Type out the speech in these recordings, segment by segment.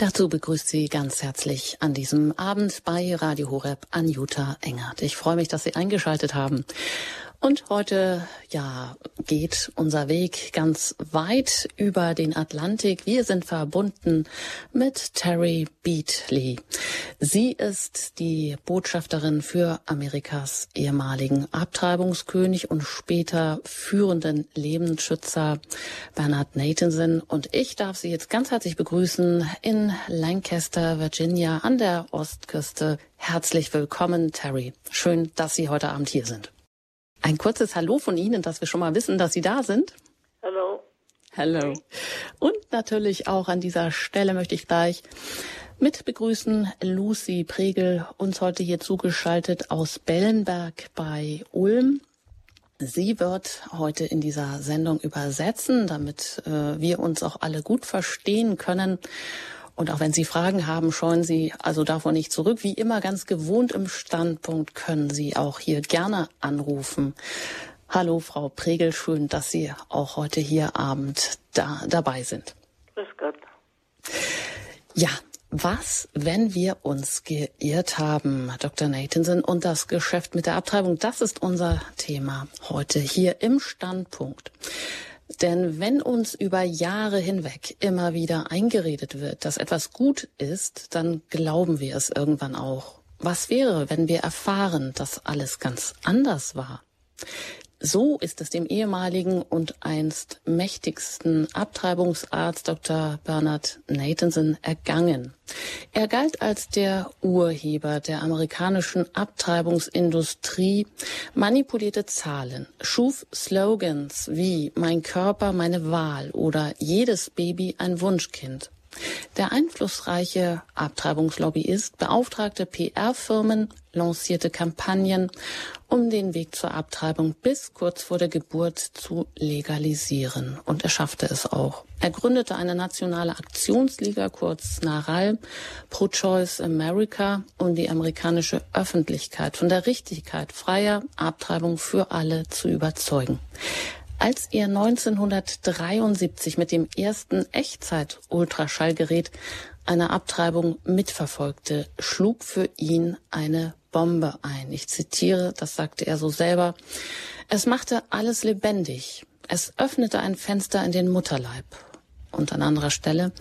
Dazu begrüßt Sie ganz herzlich an diesem Abend bei Radio Horeb Anjuta Engert. Ich freue mich, dass Sie eingeschaltet haben. Und heute, ja, geht unser Weg ganz weit über den Atlantik. Wir sind verbunden mit Terry Beatley. Sie ist die Botschafterin für Amerikas ehemaligen Abtreibungskönig und später führenden Lebensschützer Bernard Nathanson. Und ich darf Sie jetzt ganz herzlich begrüßen in Lancaster, Virginia an der Ostküste. Herzlich willkommen, Terry. Schön, dass Sie heute Abend hier sind. Ein kurzes Hallo von Ihnen, dass wir schon mal wissen, dass Sie da sind. Hallo. Hallo. Und natürlich auch an dieser Stelle möchte ich gleich mit begrüßen Lucy Pregel, uns heute hier zugeschaltet aus Bellenberg bei Ulm. Sie wird heute in dieser Sendung übersetzen, damit äh, wir uns auch alle gut verstehen können. Und auch wenn Sie Fragen haben, scheuen Sie also davon nicht zurück. Wie immer ganz gewohnt im Standpunkt können Sie auch hier gerne anrufen. Hallo, Frau Pregel, schön, dass Sie auch heute hier Abend da, dabei sind. Grüß Gott. Ja, was, wenn wir uns geirrt haben, Dr. Nathanson, und das Geschäft mit der Abtreibung, das ist unser Thema heute hier im Standpunkt. Denn wenn uns über Jahre hinweg immer wieder eingeredet wird, dass etwas gut ist, dann glauben wir es irgendwann auch. Was wäre, wenn wir erfahren, dass alles ganz anders war? So ist es dem ehemaligen und einst mächtigsten Abtreibungsarzt Dr. Bernard Nathanson ergangen. Er galt als der Urheber der amerikanischen Abtreibungsindustrie, manipulierte Zahlen, schuf Slogans wie Mein Körper, meine Wahl oder Jedes Baby ein Wunschkind. Der einflussreiche Abtreibungslobbyist beauftragte PR-Firmen, lancierte Kampagnen, um den Weg zur Abtreibung bis kurz vor der Geburt zu legalisieren. Und er schaffte es auch. Er gründete eine nationale Aktionsliga, kurz NARAL, Pro-Choice America, um die amerikanische Öffentlichkeit von der Richtigkeit freier Abtreibung für alle zu überzeugen. Als er 1973 mit dem ersten Echtzeit-Ultraschallgerät eine Abtreibung mitverfolgte, schlug für ihn eine Bombe ein. Ich zitiere, das sagte er so selber. Es machte alles lebendig. Es öffnete ein Fenster in den Mutterleib. Und an anderer Stelle,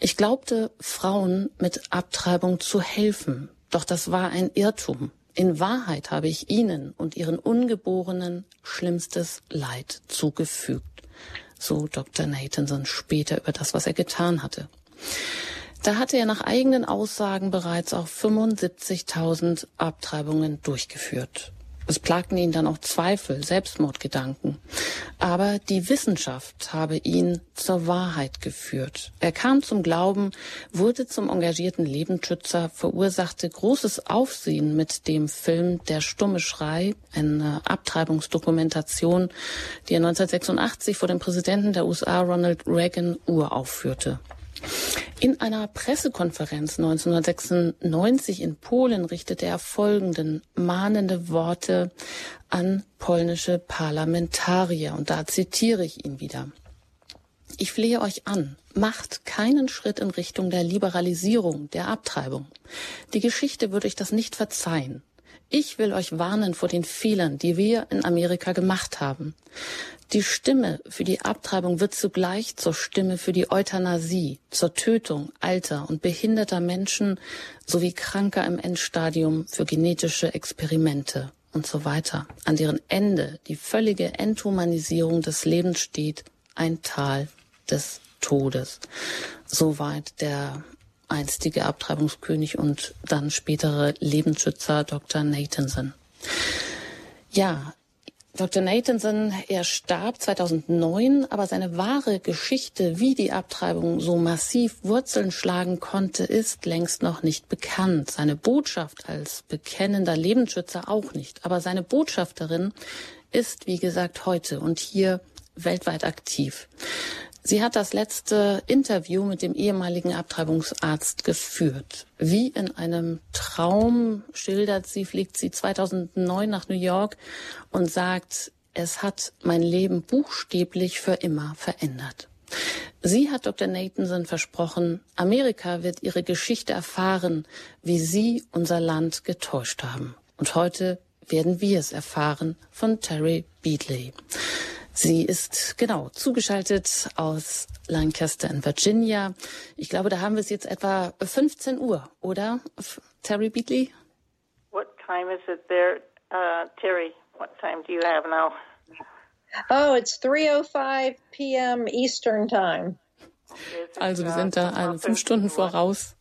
ich glaubte, Frauen mit Abtreibung zu helfen. Doch das war ein Irrtum. In Wahrheit habe ich ihnen und ihren Ungeborenen schlimmstes Leid zugefügt. So Dr. Nathanson später über das, was er getan hatte. Da hatte er nach eigenen Aussagen bereits auch 75.000 Abtreibungen durchgeführt. Es plagten ihn dann auch Zweifel, Selbstmordgedanken. Aber die Wissenschaft habe ihn zur Wahrheit geführt. Er kam zum Glauben, wurde zum engagierten Lebensschützer, verursachte großes Aufsehen mit dem Film Der stumme Schrei, eine Abtreibungsdokumentation, die er 1986 vor dem Präsidenten der USA Ronald Reagan uraufführte. In einer Pressekonferenz 1996 in Polen richtete er folgenden mahnende Worte an polnische Parlamentarier. Und da zitiere ich ihn wieder. Ich flehe euch an, macht keinen Schritt in Richtung der Liberalisierung der Abtreibung. Die Geschichte würde euch das nicht verzeihen. Ich will euch warnen vor den Fehlern, die wir in Amerika gemacht haben. Die Stimme für die Abtreibung wird zugleich zur Stimme für die Euthanasie, zur Tötung alter und behinderter Menschen sowie Kranker im Endstadium für genetische Experimente und so weiter, an deren Ende die völlige Enthumanisierung des Lebens steht, ein Tal des Todes. Soweit der einstige Abtreibungskönig und dann spätere Lebensschützer Dr. Nathanson. Ja, Dr. Nathanson, er starb 2009, aber seine wahre Geschichte, wie die Abtreibung so massiv Wurzeln schlagen konnte, ist längst noch nicht bekannt. Seine Botschaft als bekennender Lebensschützer auch nicht. Aber seine Botschafterin ist, wie gesagt, heute und hier weltweit aktiv. Sie hat das letzte Interview mit dem ehemaligen Abtreibungsarzt geführt. Wie in einem Traum schildert sie, fliegt sie 2009 nach New York und sagt, es hat mein Leben buchstäblich für immer verändert. Sie hat Dr. Nathanson versprochen, Amerika wird ihre Geschichte erfahren, wie Sie unser Land getäuscht haben. Und heute werden wir es erfahren von Terry Beatley. Sie ist genau zugeschaltet aus Lancaster in Virginia. Ich glaube, da haben wir es jetzt etwa 15 Uhr, oder? Terry Beatley? What time is it there, uh, Terry? What time do you have now? Oh, it's 3:05 p.m. Eastern Time. Also wir sind da also fünf Stunden voraus.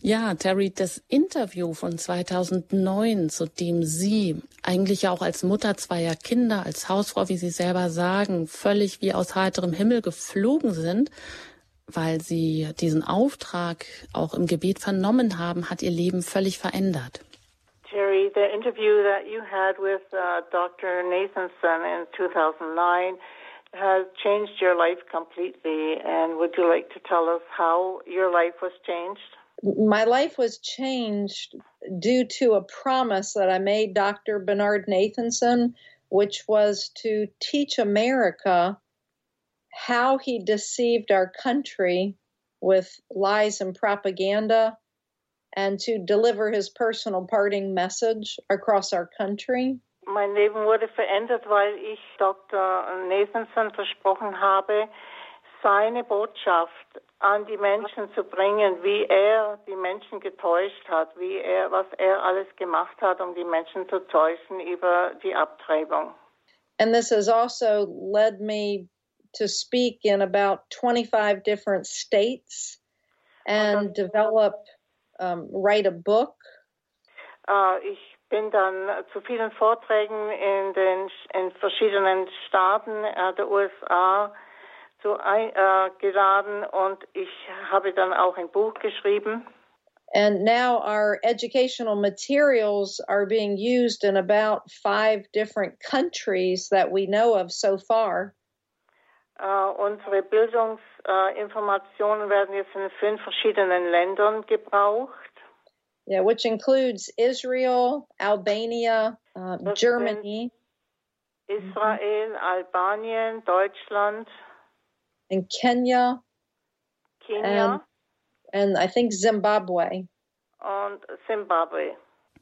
Ja, Terry, das Interview von 2009, zu dem Sie eigentlich ja auch als Mutter zweier Kinder, als Hausfrau, wie Sie selber sagen, völlig wie aus heiterem Himmel geflogen sind, weil Sie diesen Auftrag auch im Gebet vernommen haben, hat Ihr Leben völlig verändert. Terry, the interview that you had with uh, Dr. Nathanson in 2009 has changed your life completely. And would you like to tell us how your life was changed? My life was changed due to a promise that I made Dr. Bernard Nathanson, which was to teach America how he deceived our country with lies and propaganda and to deliver his personal parting message across our country. Mein Leben wurde verändert, weil ich Dr. Nathanson versprochen habe, seine Botschaft an die Menschen zu bringen, wie er die Menschen getäuscht hat, wie er, was er alles gemacht hat, um die Menschen zu täuschen über die Abtreibung. And this has also led me to speak in about 25 different states and develop, um, write a book. Uh, ich bin dann zu vielen Vorträgen in den in verschiedenen Staaten äh, der USA zu ein, äh, und ich habe dann auch ein Buch geschrieben. And now our educational materials are being used in about five different countries that we know of so far. Uh, unsere Bildungsinformationen uh, werden jetzt in fünf verschiedenen Ländern gebraucht. Yeah, which includes Israel, Albania, uh, Germany, Israel, Albanien, Deutschland, and Kenya, Kenya, and, and I think Zimbabwe. And Zimbabwe.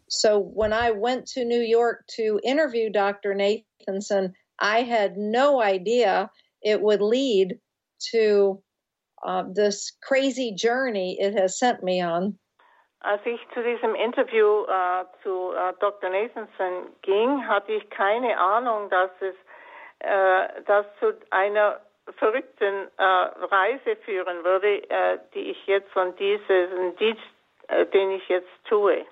So when I went to New York to interview Dr. Nathanson, I had no idea it would lead to uh, this crazy journey it has sent me on. Als ich zu diesem Interview uh, äh, zu äh, Dr. Nathanson ging, hatte ich keine Ahnung, dass es äh, uh, das zu einer verrückten äh, Reise führen würde, äh, die ich jetzt von diesem Dienst, äh, den ich jetzt tue.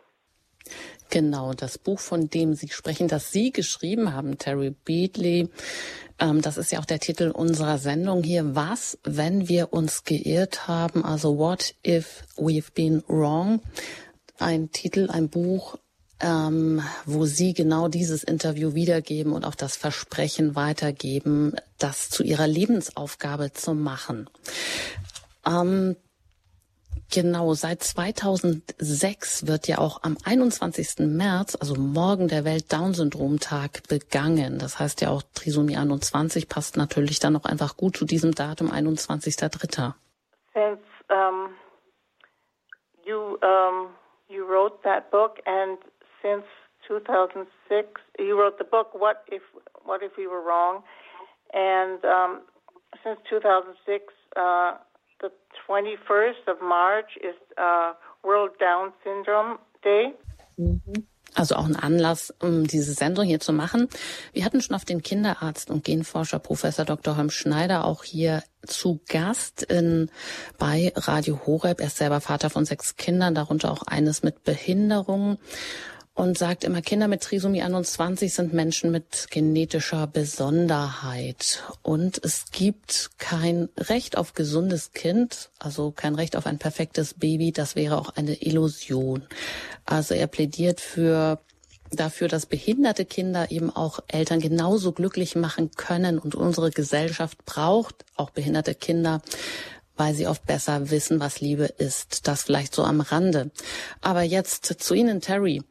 Genau, das Buch, von dem Sie sprechen, das Sie geschrieben haben, Terry Beatley, ähm, das ist ja auch der Titel unserer Sendung hier. Was, wenn wir uns geirrt haben? Also What if we've been wrong? Ein Titel, ein Buch, ähm, wo Sie genau dieses Interview wiedergeben und auch das Versprechen weitergeben, das zu Ihrer Lebensaufgabe zu machen. Ähm, Genau, seit 2006 wird ja auch am 21. März, also morgen der Welt-Down-Syndrom-Tag begangen. Das heißt ja auch Trisomie 21 passt natürlich dann auch einfach gut zu diesem Datum 21.3. Since um, you um, you wrote that book and since 2006 you wrote the book What if What if we were wrong and um, since 2006 uh, the 21st of March is uh, World Down Syndrome Day. Also auch ein Anlass, um diese Sendung hier zu machen. Wir hatten schon auf den Kinderarzt und Genforscher Professor Dr. Holm Schneider auch hier zu Gast in, bei Radio Horeb. Er ist selber Vater von sechs Kindern, darunter auch eines mit Behinderung und sagt immer, Kinder mit Trisomie 21 sind Menschen mit genetischer Besonderheit. Und es gibt kein Recht auf gesundes Kind, also kein Recht auf ein perfektes Baby. Das wäre auch eine Illusion. Also er plädiert für dafür, dass behinderte Kinder eben auch Eltern genauso glücklich machen können. Und unsere Gesellschaft braucht auch behinderte Kinder, weil sie oft besser wissen, was Liebe ist. Das vielleicht so am Rande. Aber jetzt zu Ihnen, Terry.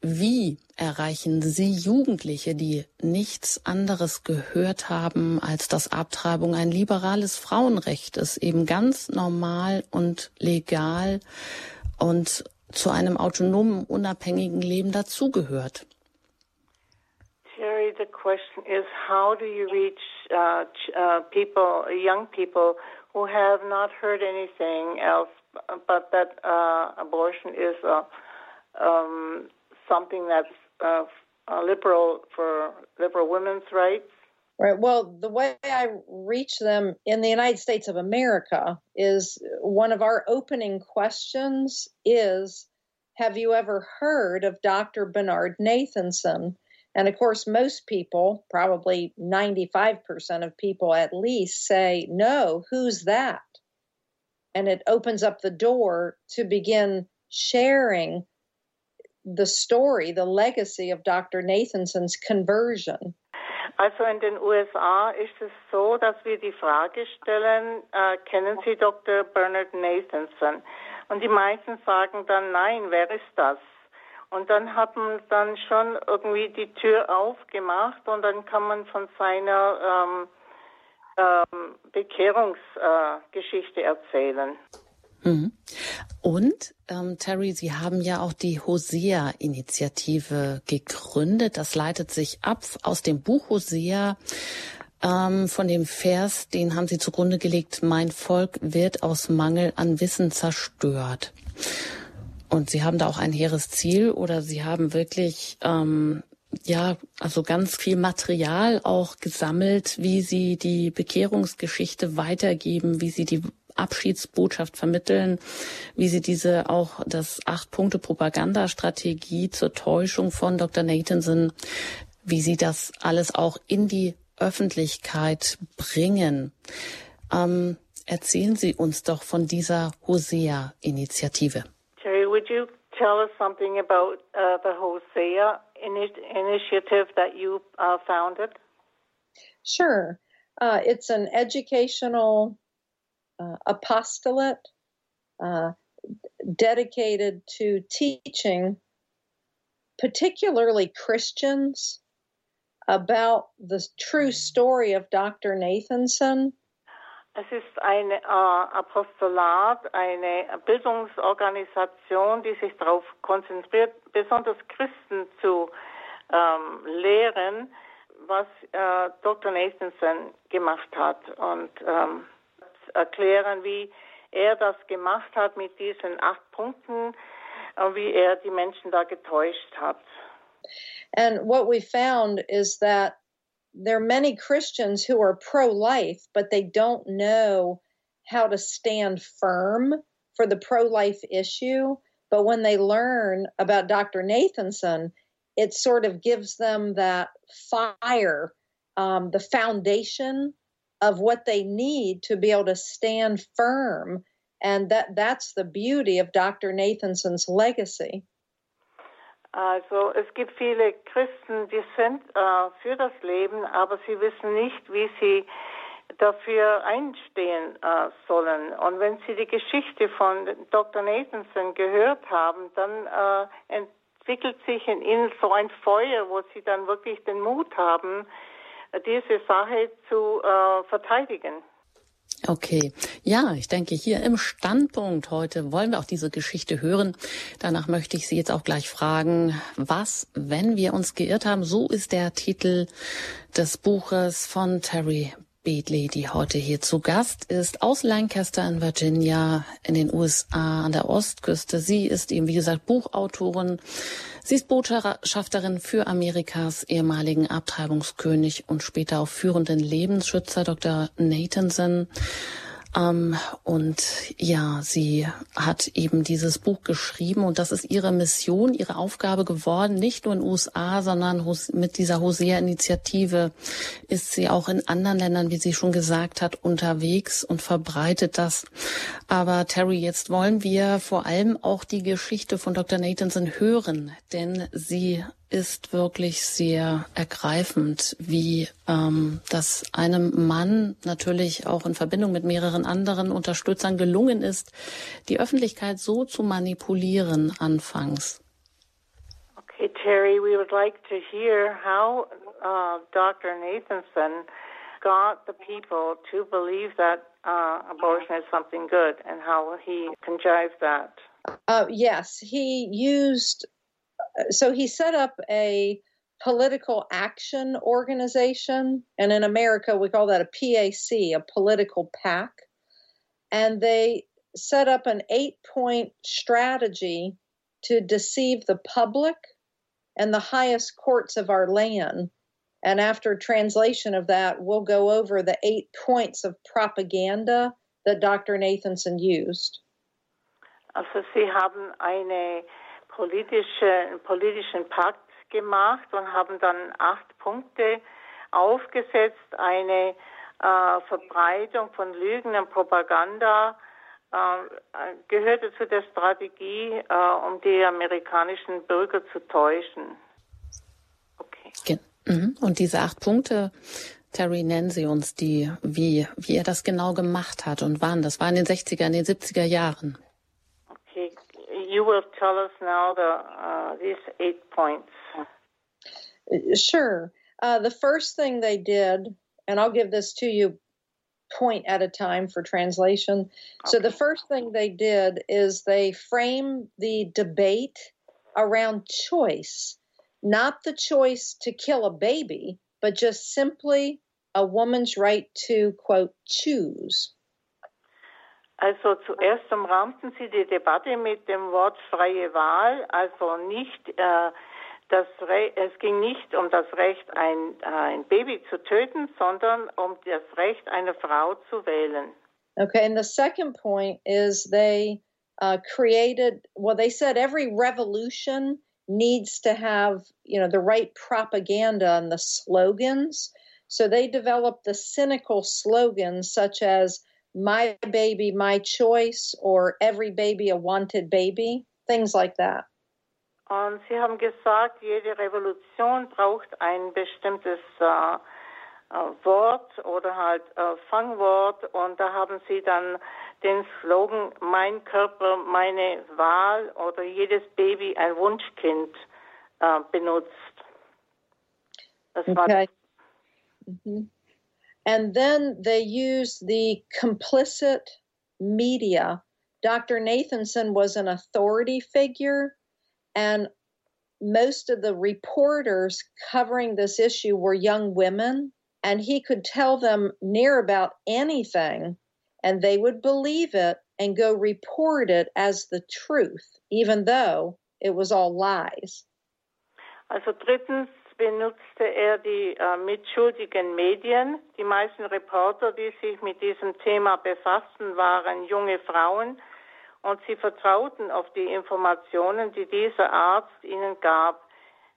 wie erreichen Sie Jugendliche, die nichts anderes gehört haben, als dass Abtreibung ein liberales Frauenrecht ist, eben ganz normal und legal und zu einem autonomen, unabhängigen Leben dazugehört? Terry, the question is how do you reach uh, uh, people, young people who have not heard anything else but that uh, abortion is uh, um, something that's uh, liberal for liberal women's rights. Right. Well, the way I reach them in the United States of America is one of our opening questions is Have you ever heard of Dr. Bernard Nathanson? And of course, most people, probably 95% of people at least, say, No, who's that? And it opens up the door to begin sharing the story, the legacy of Dr. Nathanson's conversion. Also in den USA ist es so, dass wir die Frage stellen, äh, kennen Sie Dr. Bernard Nathanson? Und die meisten sagen dann, nein, wer ist das? Und dann hat man dann schon irgendwie die Tür aufgemacht und dann kann man von seiner ähm, ähm, Bekehrungsgeschichte äh, erzählen. Mhm. Und ähm, Terry, Sie haben ja auch die Hosea-Initiative gegründet. Das leitet sich ab aus dem Buch Hosea. Ähm, von dem Vers, den haben Sie zugrunde gelegt, mein Volk wird aus Mangel an Wissen zerstört. Und Sie haben da auch ein hehres Ziel oder Sie haben wirklich ähm, ja, also ganz viel Material auch gesammelt, wie sie die Bekehrungsgeschichte weitergeben, wie sie die Abschiedsbotschaft vermitteln, wie sie diese auch das Acht-Punkte-Propagandastrategie zur Täuschung von Dr. Nathanson, wie sie das alles auch in die Öffentlichkeit bringen. Ähm, erzählen Sie uns doch von dieser Hosea-Initiative. You tell us something about uh, the Hosea initiative that you uh, founded? Sure. Uh, it's an educational uh, apostolate uh, dedicated to teaching, particularly Christians, about the true story of Dr. Nathanson. Es ist ein äh, Apostolat, eine Bildungsorganisation, die sich darauf konzentriert, besonders Christen zu ähm, lehren, was äh, Dr. Nathanson gemacht hat und ähm, erklären, wie er das gemacht hat mit diesen acht Punkten, und wie er die Menschen da getäuscht hat. And what we found is that there are many Christians who are pro life, but they don't know how to stand firm for the pro life issue. But when they learn about Dr. Nathanson, it sort of gives them that fire, um, the foundation of what they need to be able to stand firm. And that, that's the beauty of Dr. Nathanson's legacy. Also es gibt viele Christen, die sind äh, für das Leben, aber sie wissen nicht, wie sie dafür einstehen äh, sollen. Und wenn sie die Geschichte von Dr. Nathanson gehört haben, dann äh, entwickelt sich in ihnen so ein Feuer, wo sie dann wirklich den Mut haben, diese Sache zu äh, verteidigen. Okay, ja, ich denke, hier im Standpunkt heute wollen wir auch diese Geschichte hören. Danach möchte ich Sie jetzt auch gleich fragen, was, wenn wir uns geirrt haben, so ist der Titel des Buches von Terry Beatley, die heute hier zu Gast ist, aus Lancaster in Virginia in den USA an der Ostküste. Sie ist eben, wie gesagt, Buchautorin. Sie ist Botschafterin für Amerikas ehemaligen Abtreibungskönig und später auch führenden Lebensschützer Dr. Nathanson. Ähm, und ja, sie hat eben dieses Buch geschrieben und das ist ihre Mission, ihre Aufgabe geworden, nicht nur in den USA, sondern mit dieser Hosea-Initiative ist sie auch in anderen Ländern, wie sie schon gesagt hat, unterwegs und verbreitet das. Aber Terry, jetzt wollen wir vor allem auch die Geschichte von Dr. Nathanson hören, denn sie ist wirklich sehr ergreifend, wie ähm, das einem Mann natürlich auch in Verbindung mit mehreren anderen Unterstützern gelungen ist, die Öffentlichkeit so zu manipulieren anfangs. Okay, Terry, we would like to hear how uh, Dr. Nathanson got the people to believe that uh, abortion is something good and how he contrived that. Uh, yes, he used, so he set up a political action organization, and in America we call that a PAC, a political pack. And they set up an eight point strategy to deceive the public and the highest courts of our land. And after translation of that, we'll go over the eight points of propaganda that Dr. Nathanson used. Also Sie haben eine politische, politischen Pakt gemacht und haben dann acht Punkte aufgesetzt, eine äh, Verbreitung von Lügen und Propaganda äh, gehörte zu der Strategie, äh, um die amerikanischen Bürger zu täuschen. Okay. Mhm. Und diese acht Punkte, Terry, nennen Sie uns die, wie, wie er das genau gemacht hat und wann. Das war in den 60er, in den 70er Jahren. You will tell us now the, uh, these eight points. Sure. Uh, the first thing they did, and I'll give this to you point at a time for translation. Okay. So the first thing they did is they framed the debate around choice, not the choice to kill a baby, but just simply a woman's right to, quote, choose. Also zuerst umrahmten sie die Debatte mit dem Wort freie Wahl, also nicht äh, das Re es ging nicht um das Recht, ein, ein Baby zu töten, sondern um das Recht, eine Frau zu wählen. Okay, and the second point is they uh, created, well, they said every revolution needs to have, you know, the right propaganda and the slogans. So they developed the cynical slogans such as my baby, my choice, or every baby a wanted baby, things like that. Und Sie haben gesagt, jede Revolution braucht ein bestimmtes äh, äh, Wort oder halt äh, Fangwort. Und da haben Sie dann den Slogan Mein Körper, meine Wahl oder jedes Baby ein Wunschkind äh, benutzt. Das okay. Mm-hmm. And then they use the complicit media. Dr. Nathanson was an authority figure And most of the reporters covering this issue were young women, and he could tell them near about anything, and they would believe it and go report it as the truth, even though it was all lies. Also drittens benutzte er die äh, mitschuldigen Medien. Die meisten Reporter, die sich mit diesem Thema befassten, waren junge Frauen, und sie vertrauten auf die Informationen, die dieser Arzt ihnen gab.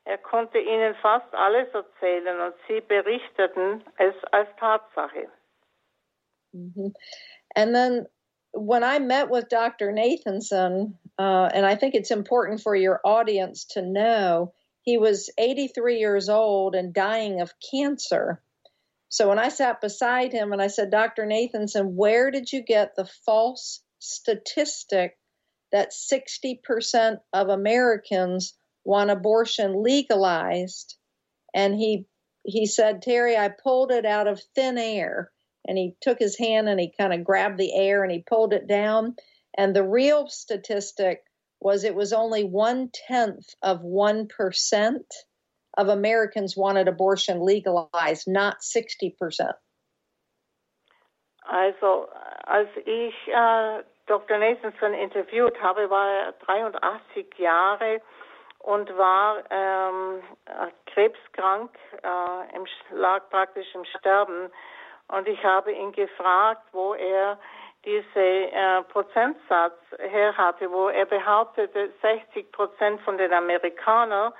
Er konnte ihnen fast alles erzählen und sie berichteten es als Tatsache. Mm-hmm. And then when I met with Dr. Nathanson, uh, and I think it's important for your audience to know, he was 83 years old and dying of cancer. So when I sat beside him and I said, Dr. Nathanson, where did you get the false statistic that 60% of Americans want abortion legalized. And he he said, Terry, I pulled it out of thin air. And he took his hand and he kind of grabbed the air and he pulled it down. And the real statistic was it was only one tenth of 1% of Americans wanted abortion legalized, not 60%. Also, als ich äh, Dr. Nathanson interviewt habe, war er 83 Jahre und war ähm, krebskrank, äh, im, lag praktisch im Sterben. Und ich habe ihn gefragt, wo er diese äh, Prozentsatz her hatte, wo er behauptete, 60 Prozent von den Amerikanern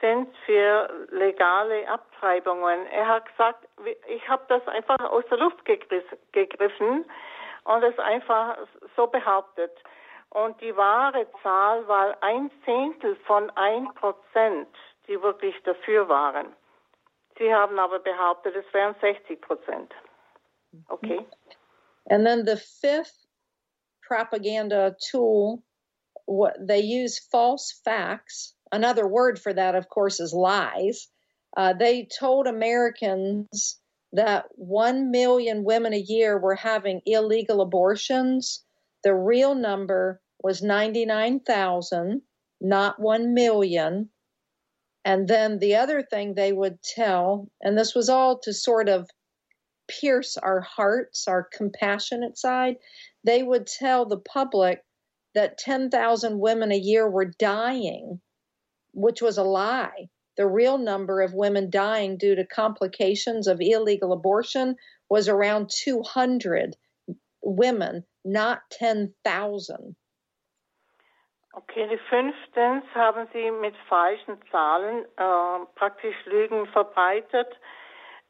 sind für legale Abtreibungen. Er hat gesagt, ich habe das einfach aus der Luft gegriffen und es einfach so behauptet. Und die wahre Zahl war ein Zehntel von ein Prozent, die wirklich dafür waren. Sie haben aber behauptet, es wären 60 Prozent. Okay. And then the fifth propaganda tool, what they use false facts. another word for that, of course, is lies. Uh, they told Americans that 1 million women a year were having illegal abortions. The real number was 99,000, not 1 million. And then the other thing they would tell, and this was all to sort of pierce our hearts, our compassionate side, they would tell the public that 10,000 women a year were dying, which was a lie. The real number of women dying due to complications of illegal abortion was around 200 women, not 10,000. Okay, fünftens haben Sie mit falschen Zahlen äh, praktisch Lügen verbreitet,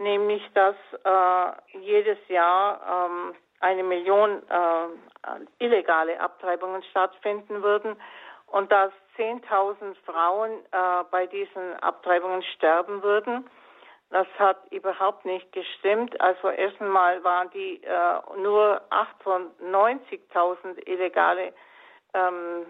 nämlich dass äh, jedes Jahr ähm, eine Million äh, illegale Abtreibungen stattfinden würden und dass 10.000 Frauen äh, bei diesen Abtreibungen sterben würden. Das hat überhaupt nicht gestimmt. Also erst einmal waren die äh, nur 98.000 illegale ähm,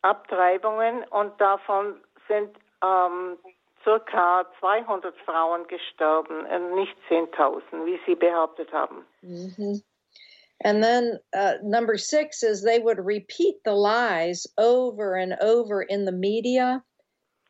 Abtreibungen und davon sind ähm, circa 200 Frauen gestorben, nicht 10.000, wie Sie behauptet haben. Mhm. And then uh, number six is they would repeat the lies over and over in the media.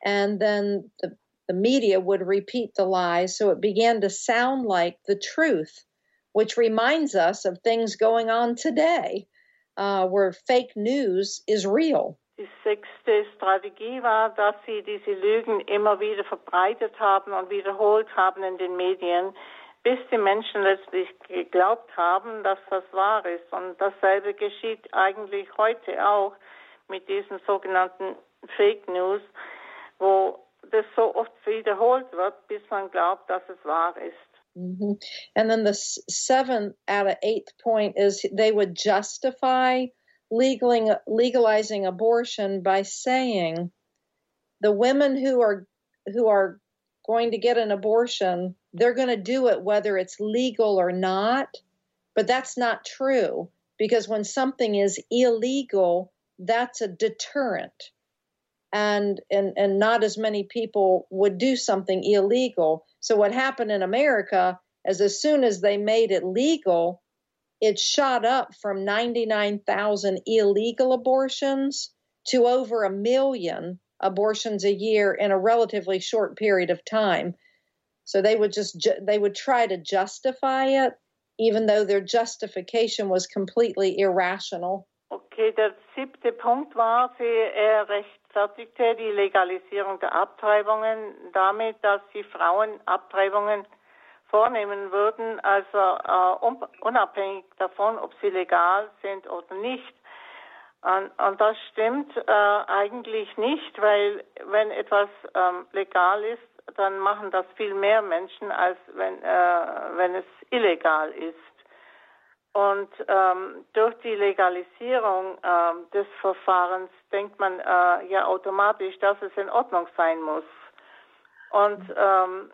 And then the, the media would repeat the lies. So it began to sound like the truth, which reminds us of things going on today uh, where fake news is real. Die sechste Strategie war, dass sie diese Lügen immer wieder verbreitet haben und wiederholt haben in den Medien, bis die Menschen letztlich geglaubt haben, dass das wahr ist. Und dasselbe geschieht eigentlich heute auch mit diesen sogenannten Fake News, wo das so oft wiederholt wird, bis man glaubt, dass es wahr ist. Mm-hmm. And then the seventh out of eighth point is they would justify legaling, legalizing abortion by saying the women who are who are going to get an abortion, they're going to do it whether it's legal or not. But that's not true because when something is illegal, that's a deterrent. And, and, and not as many people would do something illegal. So, what happened in America is as soon as they made it legal, it shot up from 99,000 illegal abortions to over a million abortions a year in a relatively short period of time. So they would just ju- they would try to justify it, even though their justification was completely irrational. Okay, der siebte Punkt war, sie er rechtfertigte die Legalisierung der Abtreibungen damit, dass sie Frauen Abtreibungen vornehmen würden, also äh, unabhängig davon, ob sie legal sind oder nicht. Und, und das stimmt äh, eigentlich nicht, weil wenn etwas ähm, legal ist, dann machen das viel mehr Menschen, als wenn, äh, wenn es illegal ist. Und ähm, durch die Legalisierung äh, des Verfahrens denkt man äh, ja automatisch, dass es in Ordnung sein muss. Und ähm,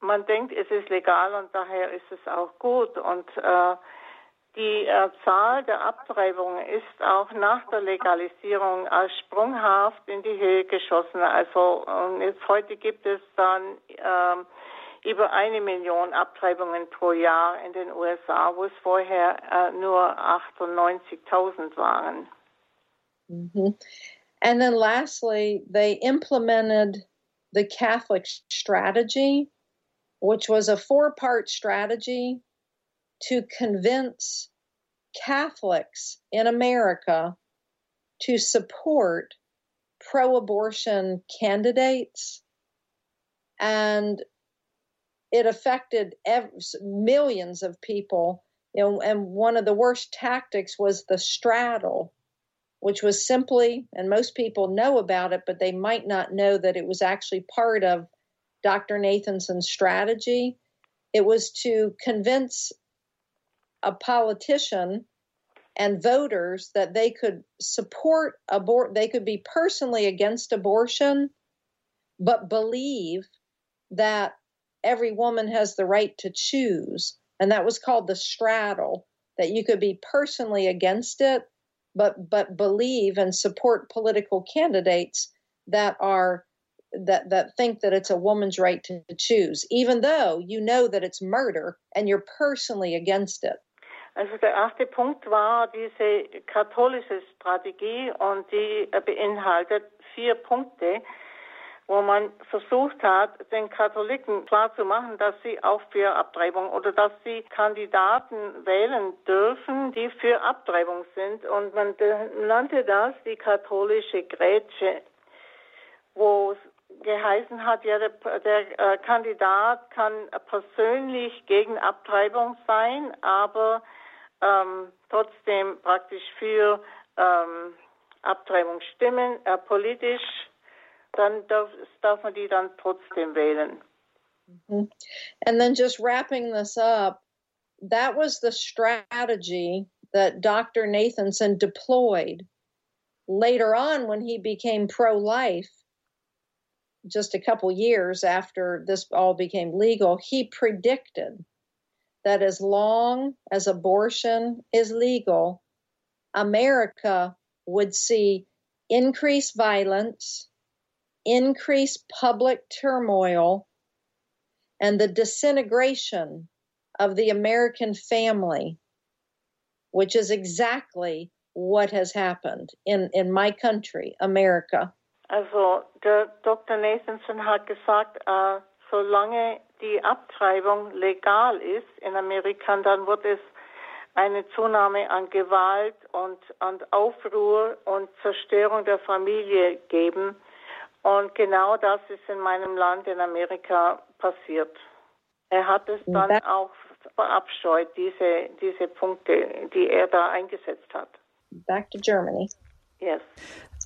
man denkt, es ist legal und daher ist es auch gut. Und äh, die äh, Zahl der Abtreibungen ist auch nach der Legalisierung als sprunghaft in die Höhe geschossen. Also jetzt heute gibt es dann ähm, über eine Million Abtreibungen pro Jahr in den USA, wo es vorher äh, nur 98.000 waren. Mm -hmm. And then lastly, they implemented the Catholic strategy, which was a four-part strategy to convince Catholics in America to support pro abortion candidates. And it affected ev- millions of people. You know, and one of the worst tactics was the straddle, which was simply, and most people know about it, but they might not know that it was actually part of Dr. Nathanson's strategy. It was to convince a politician and voters that they could support abort they could be personally against abortion but believe that every woman has the right to choose and that was called the straddle that you could be personally against it but but believe and support political candidates that are that that think that it's a woman's right to choose, even though you know that it's murder and you're personally against it. Also der erste Punkt war diese katholische Strategie und die beinhaltet vier Punkte, wo man versucht hat, den Katholiken klarzumachen, dass sie auch für Abtreibung oder dass sie Kandidaten wählen dürfen, die für Abtreibung sind. Und man nannte das die katholische Grätsche, wo geheißen hat, ja, der, der äh, Kandidat kann persönlich gegen Abtreibung sein, aber ähm, trotzdem praktisch für ähm, Abtreibung stimmen, äh, politisch, dann darf, darf man die dann trotzdem wählen. Mm-hmm. And then just wrapping this up, that was the strategy that Dr. Nathanson deployed later on when he became pro life just a couple years after this all became legal, he predicted that as long as abortion is legal, America would see increased violence, increased public turmoil, and the disintegration of the American family, which is exactly what has happened in, in my country, America. Also der Dr. Nathanson hat gesagt, äh, solange die Abtreibung legal ist in Amerika, dann wird es eine Zunahme an Gewalt und an Aufruhr und Zerstörung der Familie geben. Und genau das ist in meinem Land in Amerika passiert. Er hat es dann auch verabscheut, diese, diese Punkte, die er da eingesetzt hat. Back to Germany. Yes.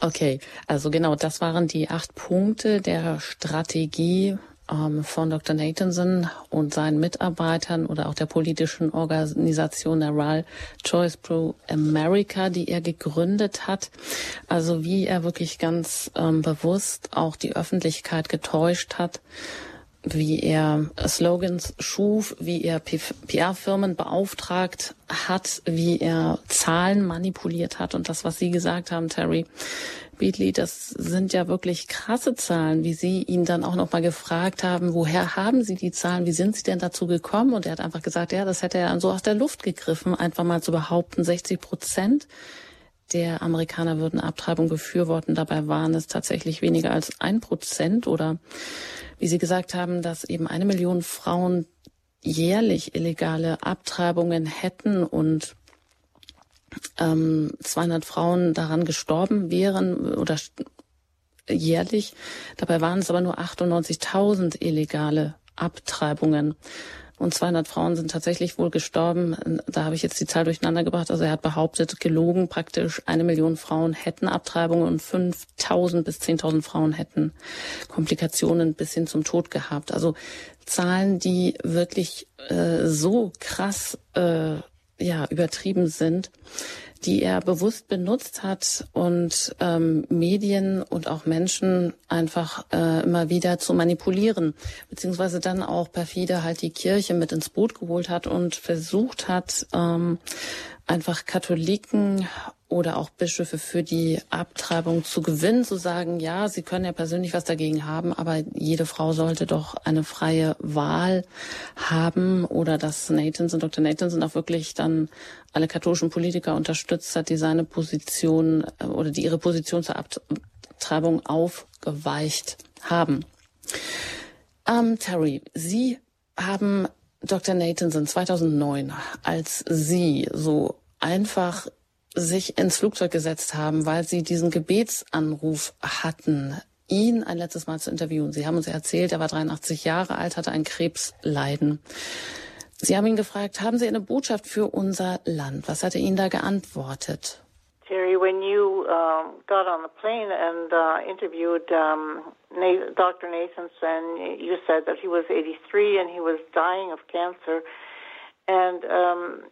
Okay, also genau, das waren die acht Punkte der Strategie ähm, von Dr. Nathanson und seinen Mitarbeitern oder auch der politischen Organisation der RAL Choice Pro America, die er gegründet hat. Also wie er wirklich ganz ähm, bewusst auch die Öffentlichkeit getäuscht hat wie er Slogans schuf, wie er PR-Firmen beauftragt hat, wie er Zahlen manipuliert hat. Und das, was Sie gesagt haben, Terry Beatley, das sind ja wirklich krasse Zahlen, wie Sie ihn dann auch nochmal gefragt haben, woher haben Sie die Zahlen, wie sind Sie denn dazu gekommen? Und er hat einfach gesagt, ja, das hätte er so aus der Luft gegriffen, einfach mal zu behaupten, 60 Prozent der Amerikaner würden Abtreibung befürworten. Dabei waren es tatsächlich weniger als ein Prozent oder wie Sie gesagt haben, dass eben eine Million Frauen jährlich illegale Abtreibungen hätten und ähm, 200 Frauen daran gestorben wären oder jährlich. Dabei waren es aber nur 98.000 illegale Abtreibungen. Und 200 Frauen sind tatsächlich wohl gestorben. Da habe ich jetzt die Zahl durcheinander gebracht. Also er hat behauptet, gelogen praktisch, eine Million Frauen hätten Abtreibungen und 5.000 bis 10.000 Frauen hätten Komplikationen bis hin zum Tod gehabt. Also Zahlen, die wirklich äh, so krass äh, ja übertrieben sind die er bewusst benutzt hat und ähm, Medien und auch Menschen einfach äh, immer wieder zu manipulieren, beziehungsweise dann auch perfide halt die Kirche mit ins Boot geholt hat und versucht hat, ähm, einfach Katholiken oder auch Bischöfe für die Abtreibung zu gewinnen, zu sagen, ja, sie können ja persönlich was dagegen haben, aber jede Frau sollte doch eine freie Wahl haben oder dass Nathanson, Dr. Nathanson auch wirklich dann alle katholischen Politiker unterstützt hat, die seine Position äh, oder die ihre Position zur Abtreibung aufgeweicht haben. Ähm, Terry, Sie haben Dr. Nathanson 2009, als Sie so einfach sich ins Flugzeug gesetzt haben, weil sie diesen Gebetsanruf hatten, ihn ein letztes Mal zu interviewen. Sie haben uns erzählt, er war 83 Jahre alt, hatte ein Krebsleiden. Sie haben ihn gefragt, haben Sie eine Botschaft für unser Land? Was hat er Ihnen da geantwortet? Terry, when you um, got on the plane and uh, interviewed um, Dr. Nathanson, you said that he was 83 and he was dying of cancer. And um,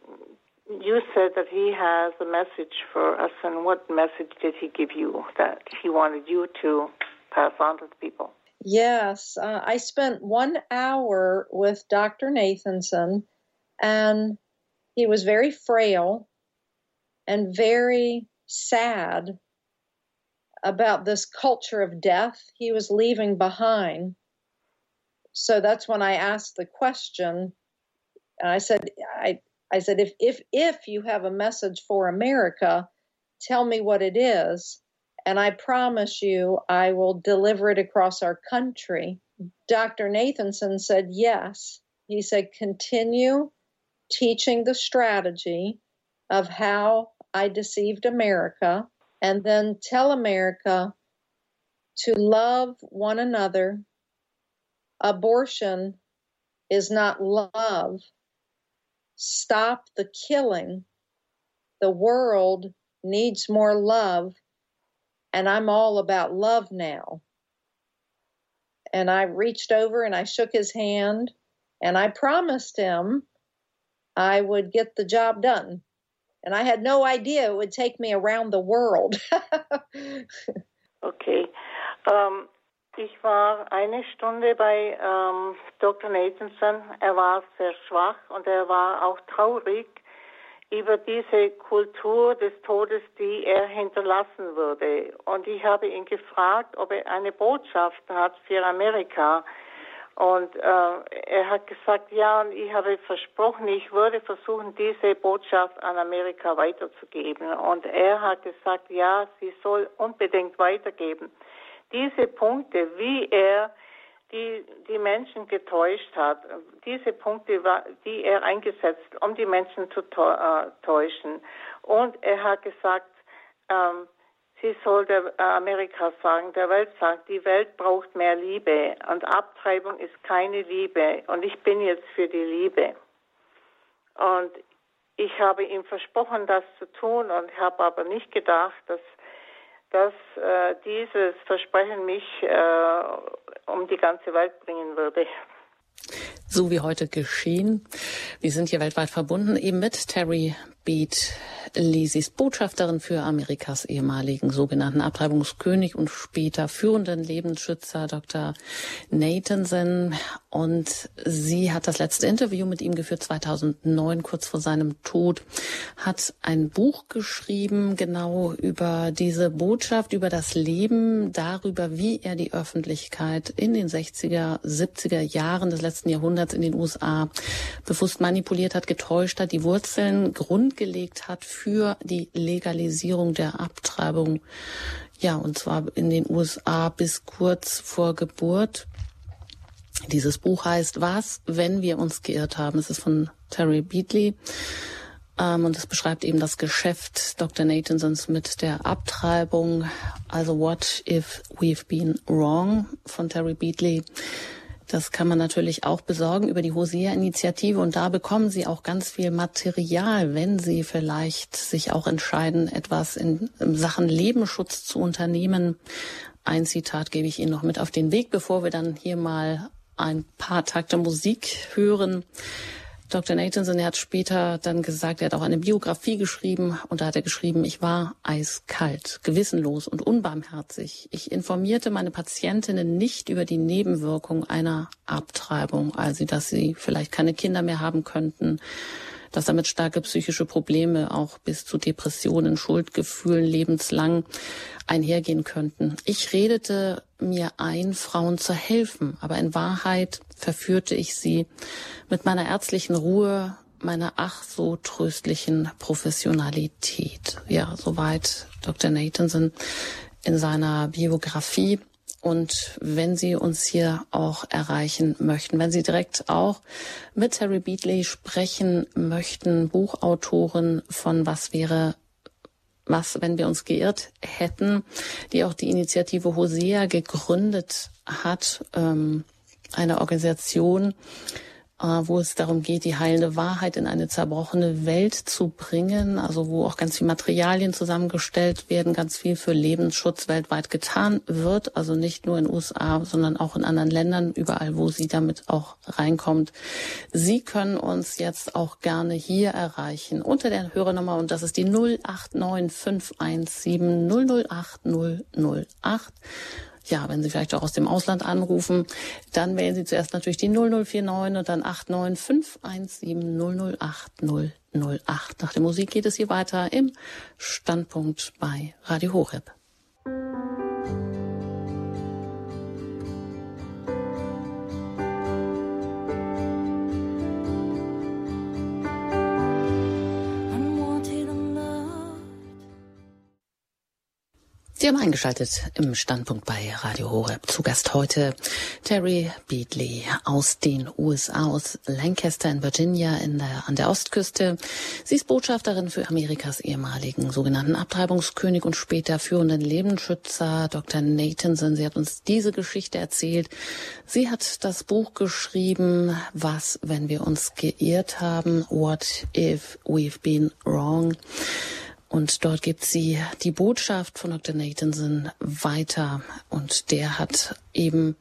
you said that he has a message for us, and what message did he give you that he wanted you to pass on to the people? Yes, uh, I spent one hour with Dr. Nathanson, and he was very frail and very sad about this culture of death he was leaving behind. So that's when I asked the question. And I said, I, I said, if, if, if you have a message for America, tell me what it is. And I promise you, I will deliver it across our country. Dr. Nathanson said, yes. He said, continue teaching the strategy of how I deceived America, and then tell America to love one another. Abortion is not love. Stop the killing. The world needs more love, and I'm all about love now. And I reached over and I shook his hand, and I promised him I would get the job done. And I had no idea it would take me around the world. okay. Um, ich war eine Stunde bei ähm, Dr. Nathanson. Er war sehr schwach und er war auch traurig über diese Kultur des Todes, die er hinterlassen würde. Und ich habe ihn gefragt, ob er eine Botschaft hat für Amerika. Und äh, er hat gesagt, ja, und ich habe versprochen, ich würde versuchen, diese Botschaft an Amerika weiterzugeben. Und er hat gesagt, ja, sie soll unbedingt weitergeben. Diese Punkte, wie er die, die Menschen getäuscht hat, diese Punkte, die er eingesetzt, um die Menschen zu äh, täuschen. Und er hat gesagt, ähm, Sie soll der äh, Amerika sagen, der Welt sagen, die Welt braucht mehr Liebe und Abtreibung ist keine Liebe und ich bin jetzt für die Liebe. Und ich habe ihm versprochen, das zu tun und habe aber nicht gedacht, dass, dass äh, dieses Versprechen mich äh, um die ganze Welt bringen würde. So wie heute geschehen. Wir sind hier weltweit verbunden, eben mit Terry Beat Lisis Botschafterin für Amerikas ehemaligen sogenannten Abtreibungskönig und später führenden Lebensschützer Dr. Nathanson. Und sie hat das letzte Interview mit ihm geführt 2009, kurz vor seinem Tod, hat ein Buch geschrieben, genau über diese Botschaft, über das Leben, darüber, wie er die Öffentlichkeit in den 60er, 70er Jahren des letzten Jahrhunderts in den USA bewusst manipuliert hat, getäuscht hat, die Wurzeln grundgelegt hat für die Legalisierung der Abtreibung. Ja, und zwar in den USA bis kurz vor Geburt. Dieses Buch heißt Was, wenn wir uns geirrt haben? Es ist von Terry Beatley. Ähm, und es beschreibt eben das Geschäft Dr. Nathansons mit der Abtreibung. Also What if we've been wrong von Terry Beatley. Das kann man natürlich auch besorgen über die Hosea-Initiative und da bekommen Sie auch ganz viel Material, wenn Sie vielleicht sich auch entscheiden, etwas in, in Sachen Lebensschutz zu unternehmen. Ein Zitat gebe ich Ihnen noch mit auf den Weg, bevor wir dann hier mal ein paar Takte Musik hören. Dr. Nathanson, er hat später dann gesagt, er hat auch eine Biografie geschrieben und da hat er geschrieben, ich war eiskalt, gewissenlos und unbarmherzig. Ich informierte meine Patientinnen nicht über die Nebenwirkung einer Abtreibung, also dass sie vielleicht keine Kinder mehr haben könnten, dass damit starke psychische Probleme auch bis zu Depressionen, Schuldgefühlen lebenslang einhergehen könnten. Ich redete mir ein, Frauen zu helfen, aber in Wahrheit verführte ich sie mit meiner ärztlichen Ruhe, meiner ach so tröstlichen Professionalität. Ja, soweit Dr. Nathanson in seiner Biografie. Und wenn Sie uns hier auch erreichen möchten, wenn Sie direkt auch mit Terry Beatley sprechen möchten, Buchautoren von Was wäre was, wenn wir uns geirrt hätten, die auch die Initiative Hosea gegründet hat, ähm, eine Organisation, wo es darum geht, die heilende Wahrheit in eine zerbrochene Welt zu bringen, also wo auch ganz viel Materialien zusammengestellt werden, ganz viel für Lebensschutz weltweit getan wird, also nicht nur in USA, sondern auch in anderen Ländern, überall, wo sie damit auch reinkommt. Sie können uns jetzt auch gerne hier erreichen unter der Hörernummer und das ist die 089 517 008 008 ja, wenn Sie vielleicht auch aus dem Ausland anrufen, dann wählen Sie zuerst natürlich die 0049 und dann 89517 008 008. Nach der Musik geht es hier weiter im Standpunkt bei Radio Horeb. Sie haben eingeschaltet im Standpunkt bei Radio Horeb. Zu Gast heute Terry Beatley aus den USA, aus Lancaster in Virginia in der, an der Ostküste. Sie ist Botschafterin für Amerikas ehemaligen sogenannten Abtreibungskönig und später führenden Lebensschützer Dr. Nathanson. Sie hat uns diese Geschichte erzählt. Sie hat das Buch geschrieben, Was, wenn wir uns geirrt haben? What if we've been wrong? Und dort gibt sie die Botschaft von Dr. Nathanson weiter. Und der hat eben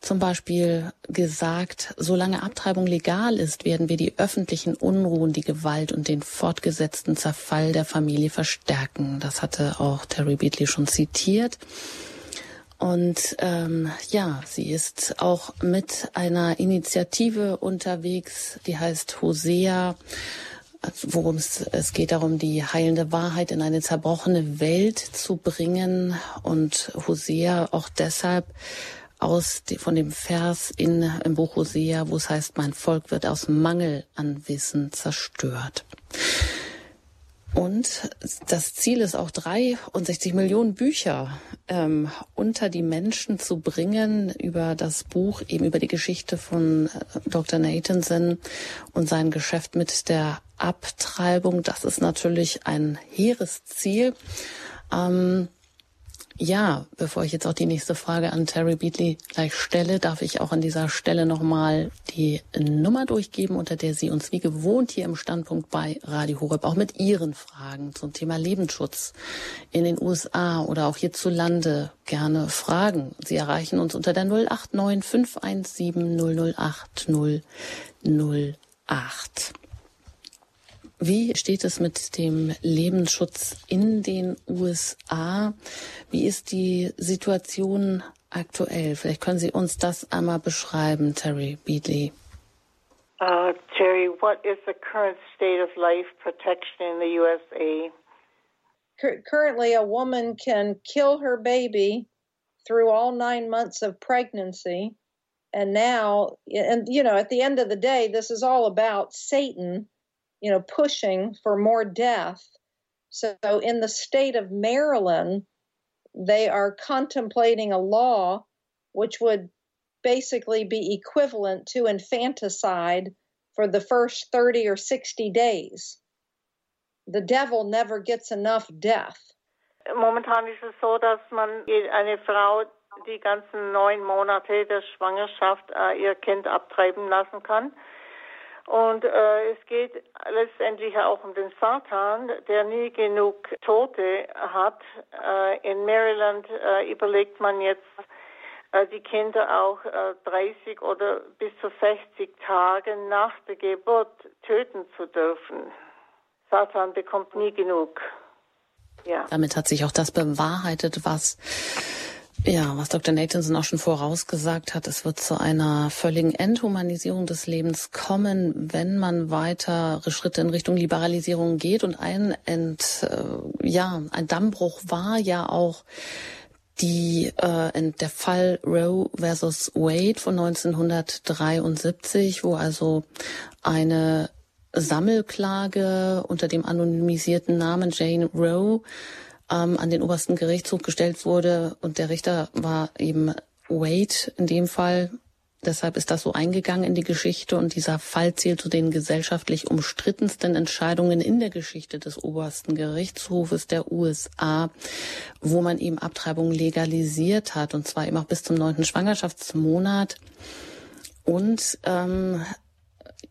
zum Beispiel gesagt, solange Abtreibung legal ist, werden wir die öffentlichen Unruhen, die Gewalt und den fortgesetzten Zerfall der Familie verstärken. Das hatte auch Terry Beatley schon zitiert. Und ähm, ja, sie ist auch mit einer Initiative unterwegs, die heißt Hosea worum es, es geht darum, die heilende Wahrheit in eine zerbrochene Welt zu bringen und Hosea auch deshalb aus von dem Vers in, im Buch Hosea, wo es heißt, mein Volk wird aus Mangel an Wissen zerstört. Und das Ziel ist auch 63 Millionen Bücher ähm, unter die Menschen zu bringen über das Buch, eben über die Geschichte von äh, Dr. Nathanson und sein Geschäft mit der Abtreibung. Das ist natürlich ein hehres Ziel. Ähm, ja, bevor ich jetzt auch die nächste Frage an Terry Beatley gleich stelle, darf ich auch an dieser Stelle nochmal die Nummer durchgeben, unter der Sie uns wie gewohnt hier im Standpunkt bei Radio Horeb auch mit Ihren Fragen zum Thema Lebensschutz in den USA oder auch hierzulande gerne fragen. Sie erreichen uns unter der 089 517 008 008. Wie steht es mit dem Lebensschutz in den USA? Wie ist die Situation aktuell? Vielleicht können Sie uns das einmal beschreiben, Terry Beadley. Uh, Terry, what is the current state of life protection in the USA? Currently, a woman can kill her baby through all nine months of pregnancy. And now, and you know, at the end of the day, this is all about Satan you know, pushing for more death. So in the state of Maryland, they are contemplating a law which would basically be equivalent to infanticide for the first 30 or 60 days. The devil never gets enough death. Momentan er ist es so, dass man eine Frau die ganzen neun Monate der Schwangerschaft äh, er, ihr er Kind abtreiben lassen kann. Und äh, es geht letztendlich auch um den Satan, der nie genug Tote hat. Äh, in Maryland äh, überlegt man jetzt, äh, die Kinder auch 30 äh, oder bis zu 60 Tage nach der Geburt töten zu dürfen. Satan bekommt nie genug. Ja. Damit hat sich auch das bewahrheitet, was ja, was Dr. Nathanson auch schon vorausgesagt hat, es wird zu einer völligen Enthumanisierung des Lebens kommen, wenn man weitere Schritte in Richtung Liberalisierung geht. Und ein, Ent, äh, ja, ein Dammbruch war ja auch die, äh, der Fall Roe versus Wade von 1973, wo also eine Sammelklage unter dem anonymisierten Namen Jane Roe ähm, an den obersten Gerichtshof gestellt wurde und der Richter war eben Wade in dem Fall. Deshalb ist das so eingegangen in die Geschichte und dieser Fall zählt zu den gesellschaftlich umstrittensten Entscheidungen in der Geschichte des obersten Gerichtshofes der USA, wo man eben Abtreibung legalisiert hat und zwar eben auch bis zum neunten Schwangerschaftsmonat. Und ähm,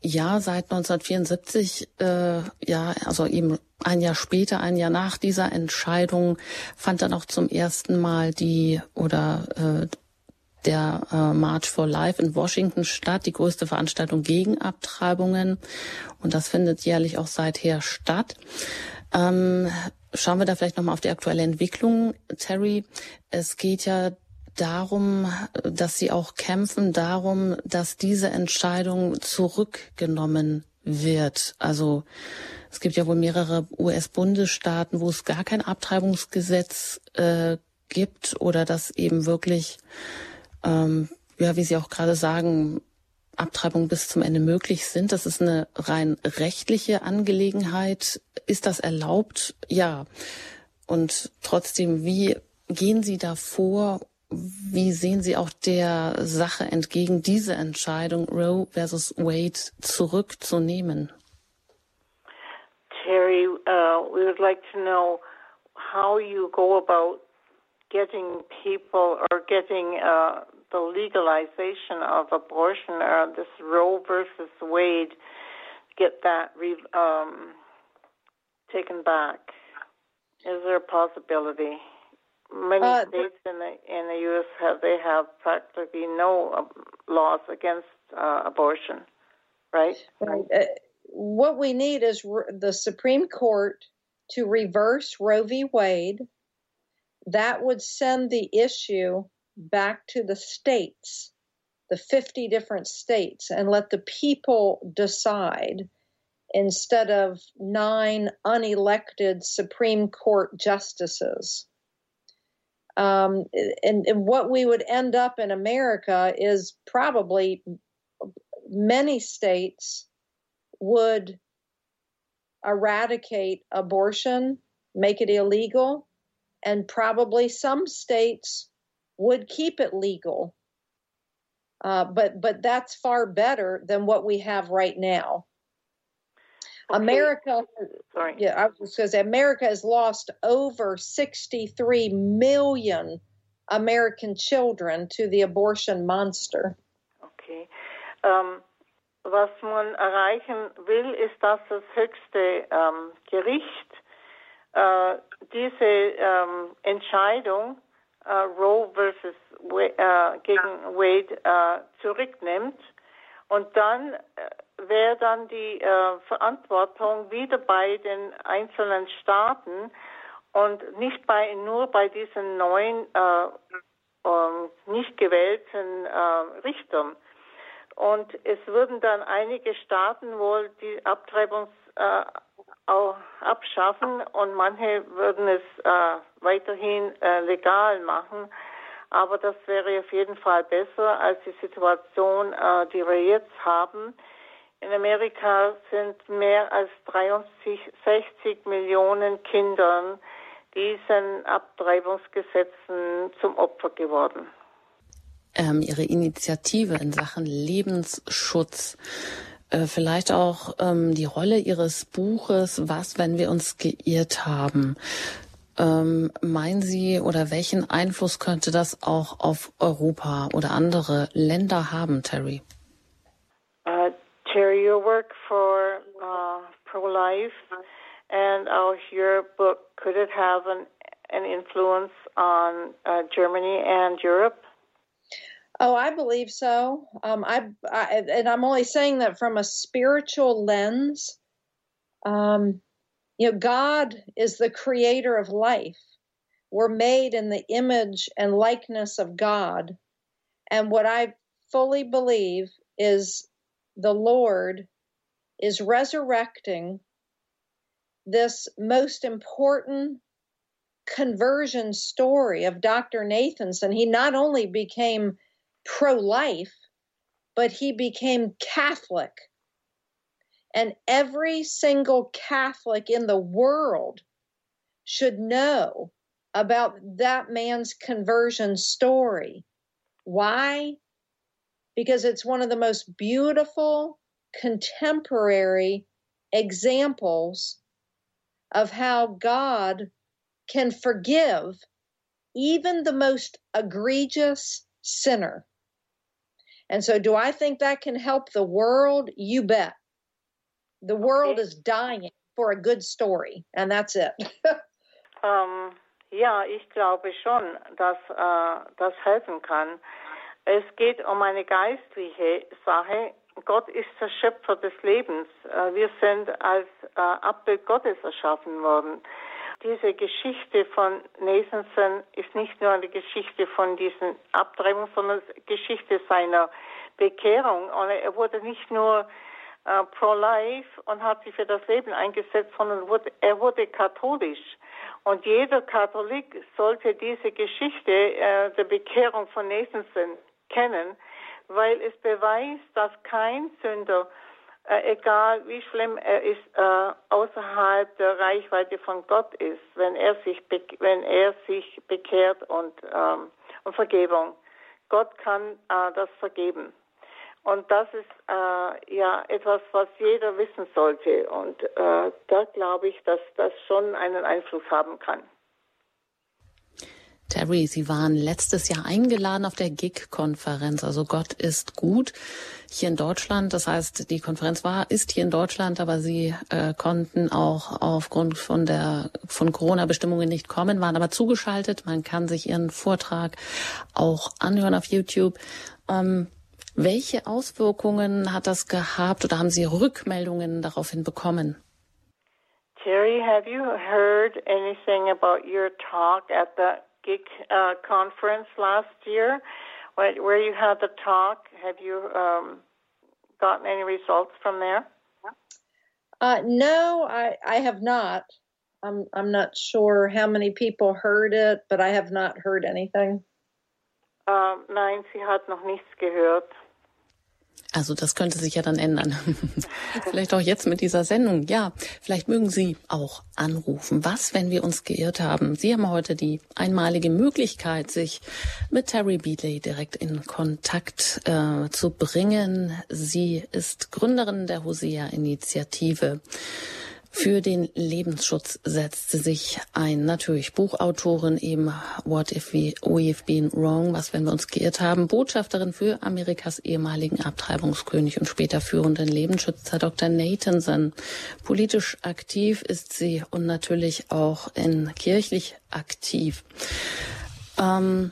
ja, seit 1974, äh, ja, also eben ein Jahr später, ein Jahr nach dieser Entscheidung, fand dann auch zum ersten Mal die oder äh, der äh, March for Life in Washington statt, die größte Veranstaltung gegen Abtreibungen. Und das findet jährlich auch seither statt. Ähm, schauen wir da vielleicht nochmal auf die aktuelle Entwicklung, Terry. Es geht ja darum, dass sie auch kämpfen darum, dass diese Entscheidung zurückgenommen wird. Also es gibt ja wohl mehrere US-Bundesstaaten, wo es gar kein Abtreibungsgesetz äh, gibt oder dass eben wirklich, ähm, ja, wie Sie auch gerade sagen, Abtreibungen bis zum Ende möglich sind. Das ist eine rein rechtliche Angelegenheit. Ist das erlaubt? Ja. Und trotzdem, wie gehen Sie da vor? Wie sehen Sie auch der Sache entgegen, diese Entscheidung Roe versus Wade zurückzunehmen? Terry, uh, we would like to know how you go about getting people or getting uh, the legalization of abortion or this Roe versus Wade, get that um, taken back. Is there a possibility? Many uh, states in the in the U.S. have they have practically no uh, laws against uh, abortion, right? Right. Uh, what we need is re- the Supreme Court to reverse Roe v. Wade. That would send the issue back to the states, the 50 different states, and let the people decide instead of nine unelected Supreme Court justices. Um, and, and what we would end up in America is probably many states would eradicate abortion, make it illegal, and probably some states would keep it legal. Uh, but but that's far better than what we have right now. Okay. America, sorry, yeah, I was going to say America has lost over 63 million American children to the abortion monster. Okay. Um, was man erreichen will, ist, dass das höchste ähm, Gericht äh, diese ähm, Entscheidung äh, Roe versus äh, gegen Wade äh, zurücknimmt und dann äh, wäre dann die äh, Verantwortung wieder bei den einzelnen Staaten und nicht bei nur bei diesen neuen äh, ähm, nicht gewählten Richtern. Und es würden dann einige Staaten wohl die Abtreibungs äh, auch abschaffen und manche würden es äh, weiterhin äh, legal machen. Aber das wäre auf jeden Fall besser als die Situation, äh, die wir jetzt haben. In Amerika sind mehr als 63 Millionen Kindern diesen Abtreibungsgesetzen zum Opfer geworden ähm, Ihre Initiative in Sachen Lebensschutz, äh, vielleicht auch ähm, die Rolle Ihres Buches, was, wenn wir uns geirrt haben. Ähm, meinen Sie oder welchen Einfluss könnte das auch auf Europa oder andere Länder haben, Terry? Uh, Terry, your work for uh, pro-life and uh, your book, could it have an, an influence on uh, Germany and Europe? Oh, I believe so. Um, I, I, and I'm only saying that from a spiritual lens. Um, you know, God is the creator of life. We're made in the image and likeness of God. And what I fully believe is the Lord is resurrecting this most important conversion story of Dr. Nathanson. He not only became pro life, but he became Catholic. And every single Catholic in the world should know about that man's conversion story. Why? Because it's one of the most beautiful contemporary examples of how God can forgive even the most egregious sinner. And so, do I think that can help the world? You bet. The world okay. is dying for a good story, and that's it. um, ja, ich glaube schon, dass äh, das helfen kann. Es geht um eine geistliche Sache. Gott ist der Schöpfer des Lebens. Äh, wir sind als äh, Abbild Gottes erschaffen worden diese Geschichte von Nathanson ist nicht nur eine Geschichte von diesen Abtreibungen, sondern Geschichte seiner Bekehrung. Und er wurde nicht nur äh, pro-life und hat sich für das Leben eingesetzt, sondern wurde, er wurde katholisch. Und jeder Katholik sollte diese Geschichte äh, der Bekehrung von Nathanson kennen, weil es beweist, dass kein Sünder äh, egal wie schlimm er ist, äh, außerhalb der Reichweite von Gott ist, wenn er sich, wenn er sich bekehrt und, ähm, und Vergebung. Gott kann äh, das vergeben. Und das ist äh, ja etwas, was jeder wissen sollte. Und äh, da glaube ich, dass das schon einen Einfluss haben kann. Terry, Sie waren letztes Jahr eingeladen auf der GIG-Konferenz, also Gott ist gut, hier in Deutschland. Das heißt, die Konferenz war, ist hier in Deutschland, aber Sie äh, konnten auch aufgrund von der von Corona-Bestimmungen nicht kommen, waren aber zugeschaltet. Man kann sich Ihren Vortrag auch anhören auf YouTube. Ähm, welche Auswirkungen hat das gehabt oder haben Sie Rückmeldungen daraufhin bekommen? Terry, have you heard anything about your talk at the Geek uh, conference last year, where, you had the talk. Have you um, gotten any results from there? Uh, no, I, I have not. I'm I'm not sure how many people heard it, but I have not heard anything. Um, nein, sie hat noch nichts gehört. Also das könnte sich ja dann ändern. vielleicht auch jetzt mit dieser Sendung. Ja, vielleicht mögen Sie auch anrufen. Was, wenn wir uns geirrt haben? Sie haben heute die einmalige Möglichkeit, sich mit Terry Beatley direkt in Kontakt äh, zu bringen. Sie ist Gründerin der Hosea-Initiative. Für den Lebensschutz setzt sie sich ein. Natürlich Buchautorin eben What if we, we've been wrong, was wenn wir uns geirrt haben. Botschafterin für Amerikas ehemaligen Abtreibungskönig und später führenden Lebensschützer Dr. Nathanson. Politisch aktiv ist sie und natürlich auch in kirchlich aktiv. Ähm,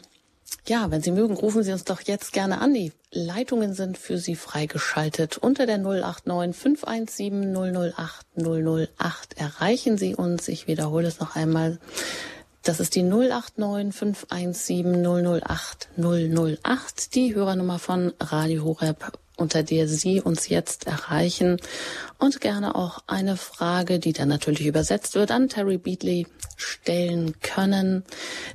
ja, wenn Sie mögen, rufen Sie uns doch jetzt gerne an. Die Leitungen sind für Sie freigeschaltet. Unter der 089 517 008 008 erreichen Sie uns. Ich wiederhole es noch einmal. Das ist die 089 517 008 008, die Hörernummer von Radio Horeb unter der Sie uns jetzt erreichen und gerne auch eine Frage, die dann natürlich übersetzt wird, an Terry Beatley stellen können,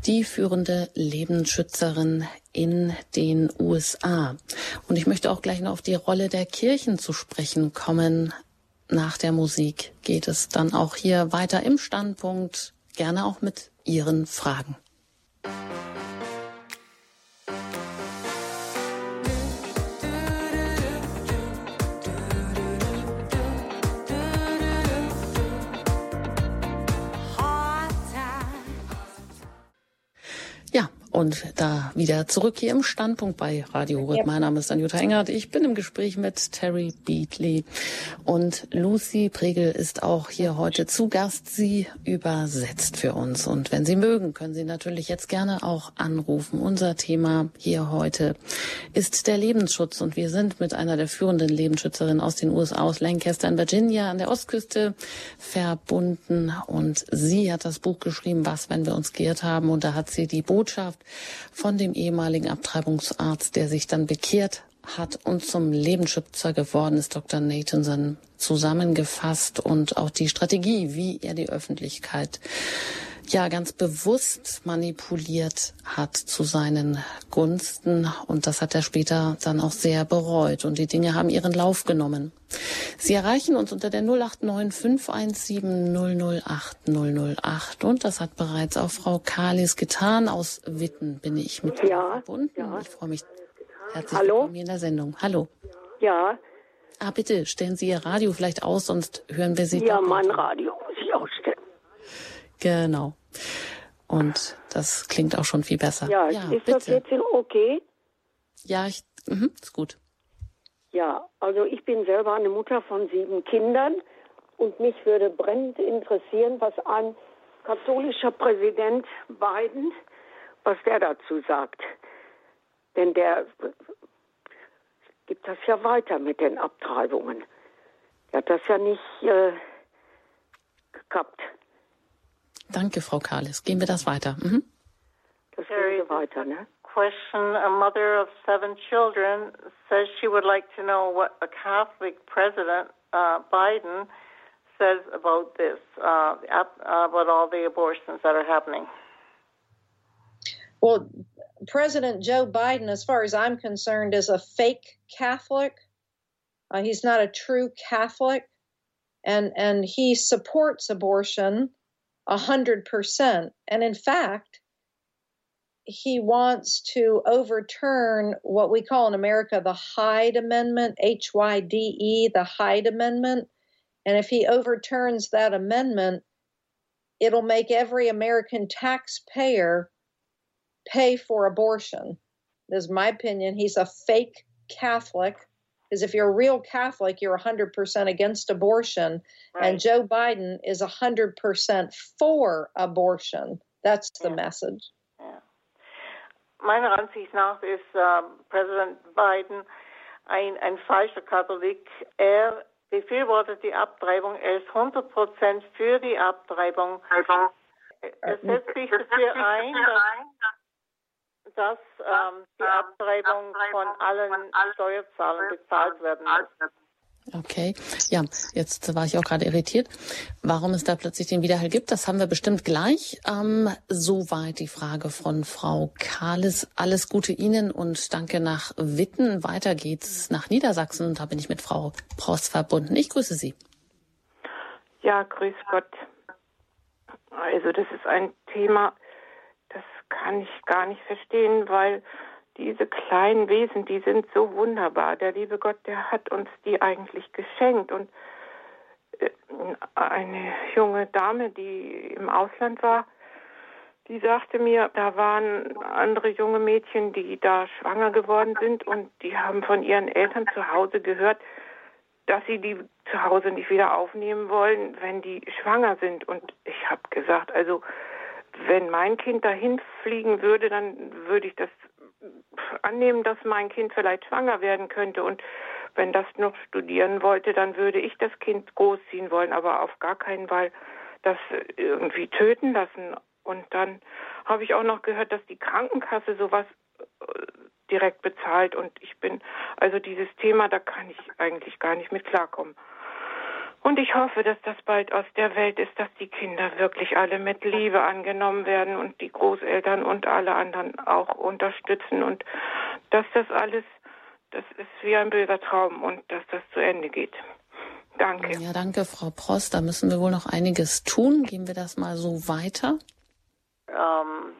die führende Lebensschützerin in den USA. Und ich möchte auch gleich noch auf die Rolle der Kirchen zu sprechen kommen. Nach der Musik geht es dann auch hier weiter im Standpunkt, gerne auch mit Ihren Fragen. Und da wieder zurück hier im Standpunkt bei Radio Horeb. Mein Name ist Anjuta Engert. Ich bin im Gespräch mit Terry Beatley. Und Lucy Pregel ist auch hier heute zu Gast. Sie übersetzt für uns. Und wenn Sie mögen, können Sie natürlich jetzt gerne auch anrufen. Unser Thema hier heute ist der Lebensschutz. Und wir sind mit einer der führenden Lebensschützerinnen aus den USA, aus Lancaster in Virginia an der Ostküste verbunden. Und sie hat das Buch geschrieben, Was, wenn wir uns geirrt haben. Und da hat sie die Botschaft von dem ehemaligen Abtreibungsarzt, der sich dann bekehrt hat und zum Lebensschützer geworden ist, Dr. Nathanson, zusammengefasst und auch die Strategie, wie er die Öffentlichkeit ja ganz bewusst manipuliert hat zu seinen Gunsten. Und das hat er später dann auch sehr bereut. Und die Dinge haben ihren Lauf genommen. Sie erreichen uns unter der 089 517 008 008. Und das hat bereits auch Frau Kalis getan. Aus Witten bin ich mit ja, verbunden. Ja. Ich freue mich herzlich Hallo? willkommen hier in der Sendung. Hallo. Ja. Ah, bitte stellen Sie Ihr Radio vielleicht aus, sonst hören wir Sie. Ja, mein Radio. Genau. Und das klingt auch schon viel besser. Ja, ja ist bitte. das jetzt okay? Ja, ich, mh, ist gut. Ja, also ich bin selber eine Mutter von sieben Kindern und mich würde brennend interessieren, was ein katholischer Präsident Biden, was der dazu sagt. Denn der gibt das ja weiter mit den Abtreibungen. Er hat das ja nicht äh, gekappt. Danke, Frau Kahles. Gehen wir das weiter. Mhm. Das gehen weiter, ne? Question, a mother of seven children says she would like to know what a Catholic president, uh, Biden, says about this, uh, about all the abortions that are happening. Well, President Joe Biden, as far as I'm concerned, is a fake Catholic. Uh, he's not a true Catholic, and and he supports abortion a hundred percent. And in fact, he wants to overturn what we call in America the Hyde Amendment, H Y D E, the Hyde Amendment. And if he overturns that amendment, it'll make every American taxpayer pay for abortion. This is my opinion. He's a fake Catholic. Because if you're a real Catholic, you're 100% against abortion. Right. And Joe Biden is 100% for abortion. That's the yeah. message. meiner Ansicht nach ist äh, Präsident Biden ein, ein falscher Katholik. Er befürwortet die Abtreibung. Er ist 100 Prozent für die Abtreibung. Er setzt sich dafür ein, dass, dass ähm, die Abtreibung von allen Steuerzahlern bezahlt werden muss. Okay, ja, jetzt war ich auch gerade irritiert, warum es da plötzlich den Widerhall gibt. Das haben wir bestimmt gleich. Ähm, soweit die Frage von Frau Kahles. Alles Gute Ihnen und danke nach Witten. Weiter geht's nach Niedersachsen und da bin ich mit Frau Pross verbunden. Ich grüße Sie. Ja, grüß Gott. Also das ist ein Thema, kann ich gar nicht verstehen, weil diese kleinen Wesen, die sind so wunderbar. Der liebe Gott, der hat uns die eigentlich geschenkt. Und äh, eine junge Dame, die im Ausland war, die sagte mir, da waren andere junge Mädchen, die da schwanger geworden sind und die haben von ihren Eltern zu Hause gehört, dass sie die zu Hause nicht wieder aufnehmen wollen, wenn die schwanger sind. Und ich habe gesagt, also wenn mein Kind dahin fliegen würde, dann würde ich das annehmen, dass mein Kind vielleicht schwanger werden könnte und wenn das noch studieren wollte, dann würde ich das Kind großziehen wollen, aber auf gar keinen Fall das irgendwie töten lassen. Und dann habe ich auch noch gehört, dass die Krankenkasse sowas äh, direkt bezahlt und ich bin, also dieses Thema, da kann ich eigentlich gar nicht mit klarkommen. Und ich hoffe, dass das bald aus der Welt ist, dass die Kinder wirklich alle mit Liebe angenommen werden und die Großeltern und alle anderen auch unterstützen und dass das alles, das ist wie ein böser Traum und dass das zu Ende geht. Danke. Ja, danke, Frau Prost. Da müssen wir wohl noch einiges tun. Gehen wir das mal so weiter. Um,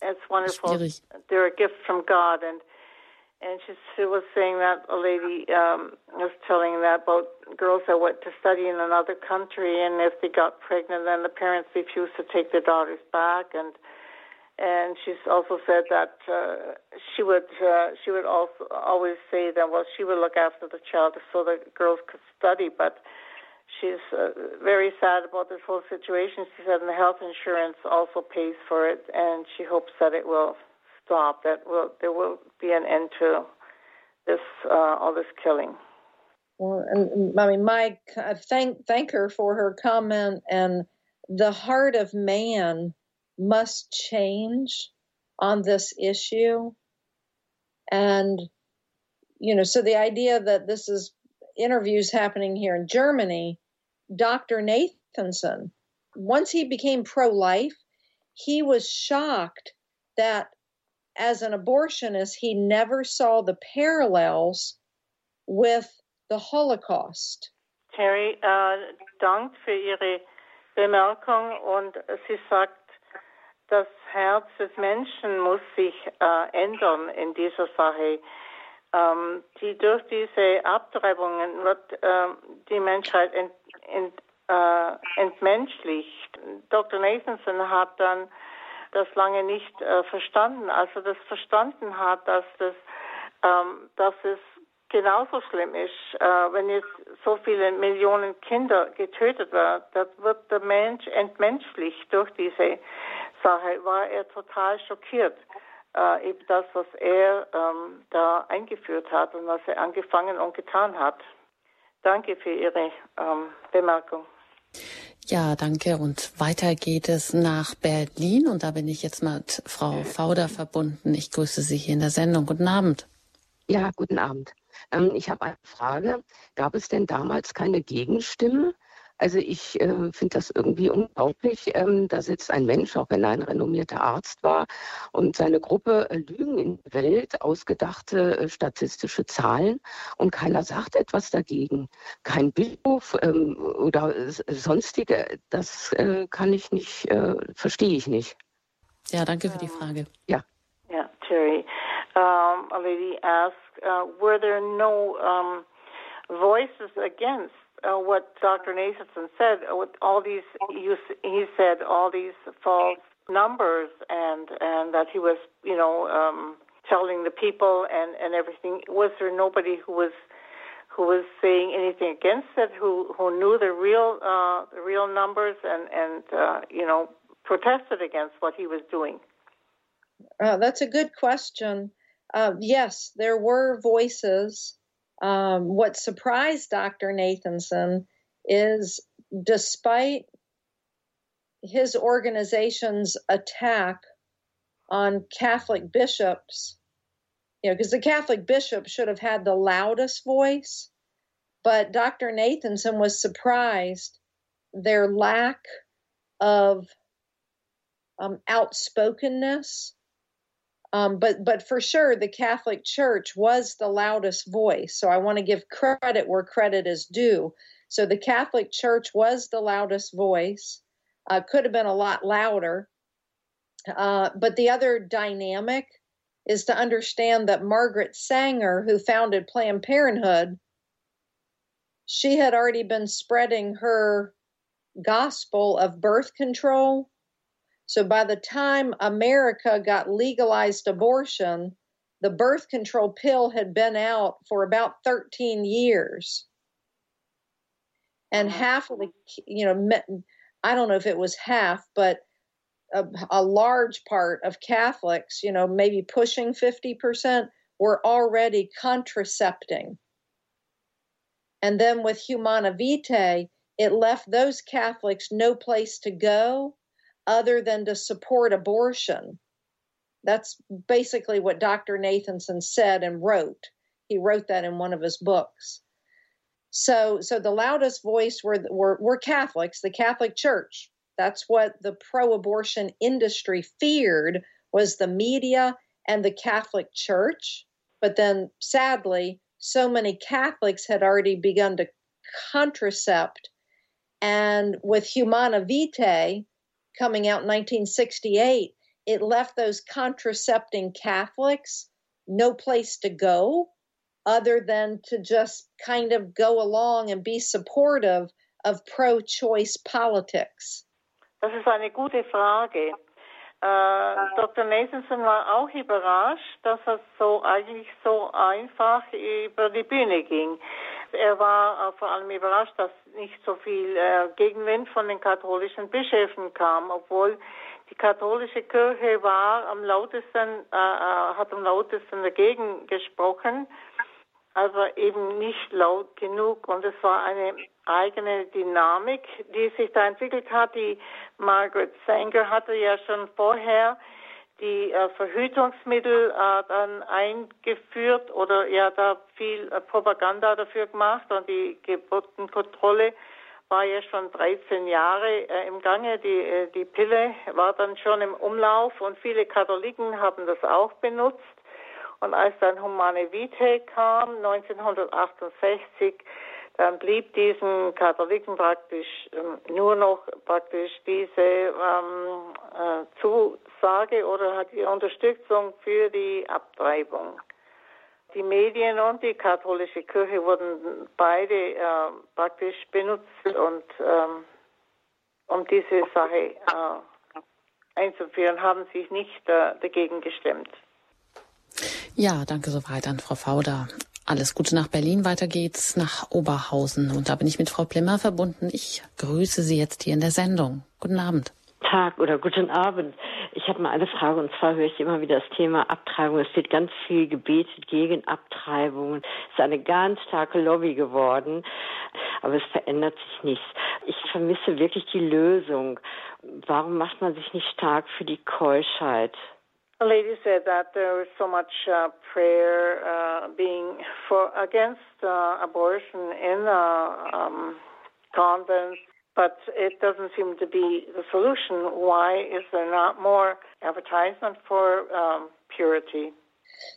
it's wonderful. Schwierig. They're a gift from God and and she, she was saying that a lady um, was telling that about girls that went to study in another country, and if they got pregnant, then the parents refused to take their daughters back, and and she's also said that uh, she would uh, she would also always say that well she would look after the child so the girls could study, but she's uh, very sad about this whole situation. She said, and the health insurance also pays for it, and she hopes that it will stop, that will there will be an end to this uh, all this killing. Well, and I mean, Mike, thank thank her for her comment. And the heart of man must change on this issue. And you know, so the idea that this is interviews happening here in Germany, Dr. Nathanson, once he became pro life, he was shocked that as an abortionist, he never saw the parallels with the Holocaust. Terry äh, dankt für Ihre Bemerkung und sie sagt, das Herz des Menschen muss sich äh, ändern in dieser Sache. Ähm, die durch diese Abtreibungen wird äh, die Menschheit ent, ent, äh, entmenschlicht. Dr. Nathanson hat dann das lange nicht äh, verstanden. Als er das verstanden hat, dass das, ähm, dass es genauso schlimm ist, äh, wenn jetzt so viele Millionen Kinder getötet werden, das wird der Mensch entmenschlicht durch diese Sache, war er total schockiert. Äh, eben das, was er ähm, da eingeführt hat und was er angefangen und getan hat. Danke für Ihre ähm, Bemerkung. Ja, danke. Und weiter geht es nach Berlin. Und da bin ich jetzt mit Frau Fauder verbunden. Ich grüße Sie hier in der Sendung. Guten Abend. Ja, guten Abend. Ähm, ich habe eine Frage. Gab es denn damals keine Gegenstimmen, Also ich äh, finde das irgendwie unglaublich. Ähm, da sitzt ein Mensch, auch wenn er ein renommierter Arzt war, und seine Gruppe äh, lügen in die Welt, ausgedachte äh, statistische Zahlen und keiner sagt etwas dagegen. Kein Bischof ähm, oder sonstige, das äh, kann ich nicht, äh, verstehe ich nicht. Ja, danke für die Frage. Ja. Yeah, Terry. Um, a lady asked, uh, were there no um, voices against uh, what Dr. Nathanson said? Uh, with all these, he said all these false numbers, and and that he was, you know, um, telling the people and and everything. Was there nobody who was who was saying anything against it? Who who knew the real uh, the real numbers and and uh, you know protested against what he was doing? Uh, that's a good question. Uh, yes, there were voices. Um, what surprised Dr. Nathanson is despite his organization's attack on Catholic bishops, you know, because the Catholic bishop should have had the loudest voice, but Dr. Nathanson was surprised their lack of um, outspokenness um, but but for sure, the Catholic Church was the loudest voice. So I want to give credit where credit is due. So the Catholic Church was the loudest voice. Uh, could have been a lot louder. Uh, but the other dynamic is to understand that Margaret Sanger, who founded Planned Parenthood, she had already been spreading her gospel of birth control so by the time America got legalized abortion, the birth control pill had been out for about 13 years. And half of the, you know, I don't know if it was half, but a, a large part of Catholics, you know, maybe pushing 50%, were already contracepting. And then with Humana Vitae, it left those Catholics no place to go other than to support abortion. That's basically what Dr. Nathanson said and wrote. He wrote that in one of his books. So, so the loudest voice were, were, were Catholics, the Catholic Church. That's what the pro-abortion industry feared was the media and the Catholic Church. But then, sadly, so many Catholics had already begun to contracept, and with Humana Vitae, coming out in 1968, it left those contracepting Catholics no place to go other than to just kind of go along and be supportive of pro choice politics. Das ist eine gute Frage. Äh, Dr. Nathanson war auch überrascht, dass es so eigentlich so einfach über die Bühne ging. Er war vor allem überrascht, dass nicht so viel äh, Gegenwind von den katholischen Bischöfen kam, obwohl die katholische Kirche war am lautesten, äh, äh, hat am lautesten dagegen gesprochen, aber eben nicht laut genug. Und es war eine eigene Dynamik, die sich da entwickelt hat. Die Margaret Sanger hatte ja schon vorher die äh, Verhütungsmittel äh, dann eingeführt oder ja da viel äh, Propaganda dafür gemacht und die Geburtenkontrolle war ja schon 13 Jahre äh, im Gange. Die, äh, die Pille war dann schon im Umlauf und viele Katholiken haben das auch benutzt. Und als dann Humane Vitae kam, 1968, dann blieb diesen Katholiken praktisch ähm, nur noch praktisch diese ähm, äh, Zusage oder hat die Unterstützung für die Abtreibung. Die Medien und die katholische Kirche wurden beide äh, praktisch benutzt und ähm, um diese Sache äh, einzuführen, haben sich nicht äh, dagegen gestemmt. Ja, danke soweit an Frau Fauder. Alles Gute nach Berlin. Weiter geht's nach Oberhausen. Und da bin ich mit Frau Plimmer verbunden. Ich grüße Sie jetzt hier in der Sendung. Guten Abend. Tag oder guten Abend. Ich habe mal eine Frage und zwar höre ich immer wieder das Thema Abtreibung. Es wird ganz viel gebetet gegen Abtreibungen. Es ist eine ganz starke Lobby geworden, aber es verändert sich nichts. Ich vermisse wirklich die Lösung. Warum macht man sich nicht stark für die Keuschheit? A lady said that there is so much uh, prayer uh, being for against uh, abortion in uh, um, convents but it doesn't seem to be the solution. Why is there not more advertisement for um, purity?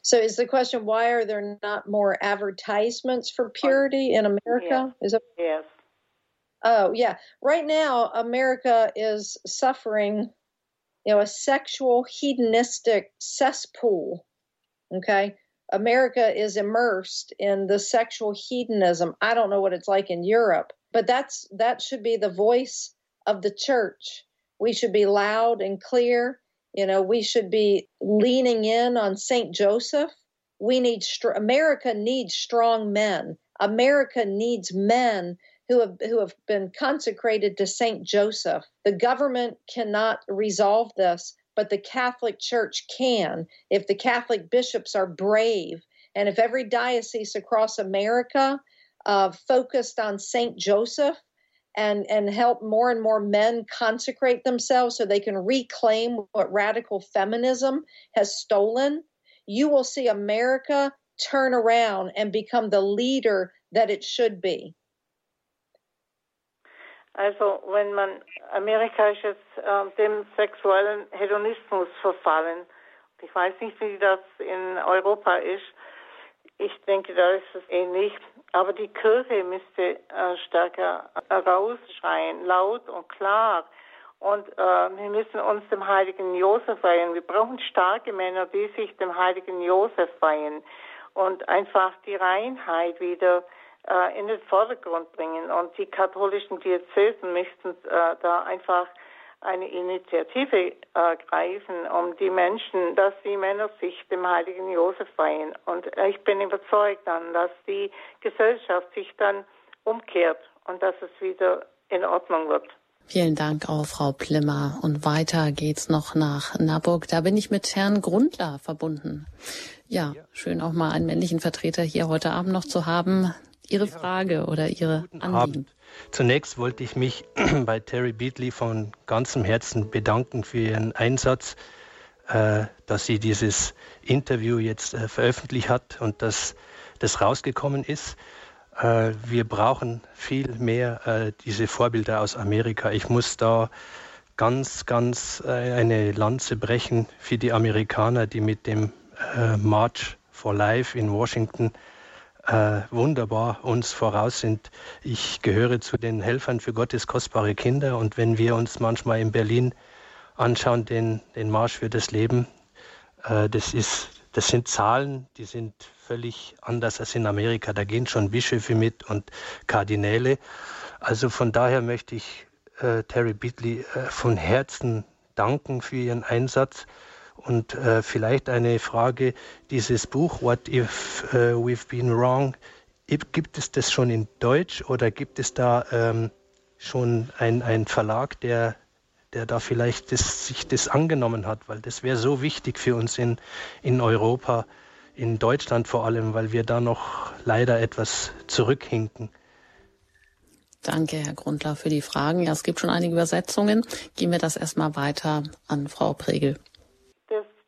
So, is the question why are there not more advertisements for purity in America? Yes. Is it? Yes. Oh, yeah. Right now, America is suffering, you know, a sexual hedonistic cesspool. Okay. America is immersed in the sexual hedonism. I don't know what it's like in Europe, but that's that should be the voice of the church. We should be loud and clear. You know, we should be leaning in on St. Joseph. We need America needs strong men. America needs men who have who have been consecrated to Saint Joseph. The government cannot resolve this, but the Catholic Church can if the Catholic bishops are brave and if every diocese across America uh, focused on Saint Joseph and and help more and more men consecrate themselves so they can reclaim what radical feminism has stolen, you will see America turn around and become the leader that it should be. Also wenn man, Amerika ist jetzt äh, dem sexuellen Hedonismus verfallen. Ich weiß nicht, wie das in Europa ist. Ich denke, da ist es ähnlich. Aber die Kirche müsste äh, stärker rausschreien, laut und klar. Und äh, wir müssen uns dem heiligen Josef weihen. Wir brauchen starke Männer, die sich dem heiligen Josef weihen und einfach die Reinheit wieder äh, in den Vordergrund bringen. Und die katholischen Diözesen möchten äh, da einfach eine Initiative äh, greifen, um die Menschen, dass die Männer sich dem heiligen Josef weihen. Und ich bin überzeugt dann, dass die Gesellschaft sich dann umkehrt und dass es wieder in Ordnung wird. Vielen Dank auch, Frau Plimmer. Und weiter geht's noch nach Naburg. Da bin ich mit Herrn Grundler verbunden. Ja, schön auch mal einen männlichen Vertreter hier heute Abend noch zu haben. Ihre Frage oder Ihre Anliegen. Zunächst wollte ich mich bei Terry Beatley von ganzem Herzen bedanken für Ihren Einsatz, äh, dass sie dieses Interview jetzt äh, veröffentlicht hat und dass das rausgekommen ist. Äh, wir brauchen viel mehr äh, diese Vorbilder aus Amerika. Ich muss da ganz, ganz äh, eine Lanze brechen für die Amerikaner, die mit dem äh, March for Life in Washington äh, wunderbar uns voraus sind. Ich gehöre zu den Helfern für Gottes kostbare Kinder und wenn wir uns manchmal in Berlin anschauen, den, den Marsch für das Leben, äh, das, ist, das sind Zahlen, die sind völlig anders als in Amerika. Da gehen schon Bischöfe mit und Kardinäle. Also von daher möchte ich äh, Terry Beatley äh, von Herzen danken für ihren Einsatz. Und äh, vielleicht eine Frage, dieses Buch, What If uh, We've Been Wrong, gibt es das schon in Deutsch oder gibt es da ähm, schon einen Verlag, der, der da vielleicht das, sich das angenommen hat? Weil das wäre so wichtig für uns in, in Europa, in Deutschland vor allem, weil wir da noch leider etwas zurückhinken. Danke, Herr Grundler, für die Fragen. Ja, es gibt schon einige Übersetzungen. Gehen wir das erstmal weiter an Frau Pregel.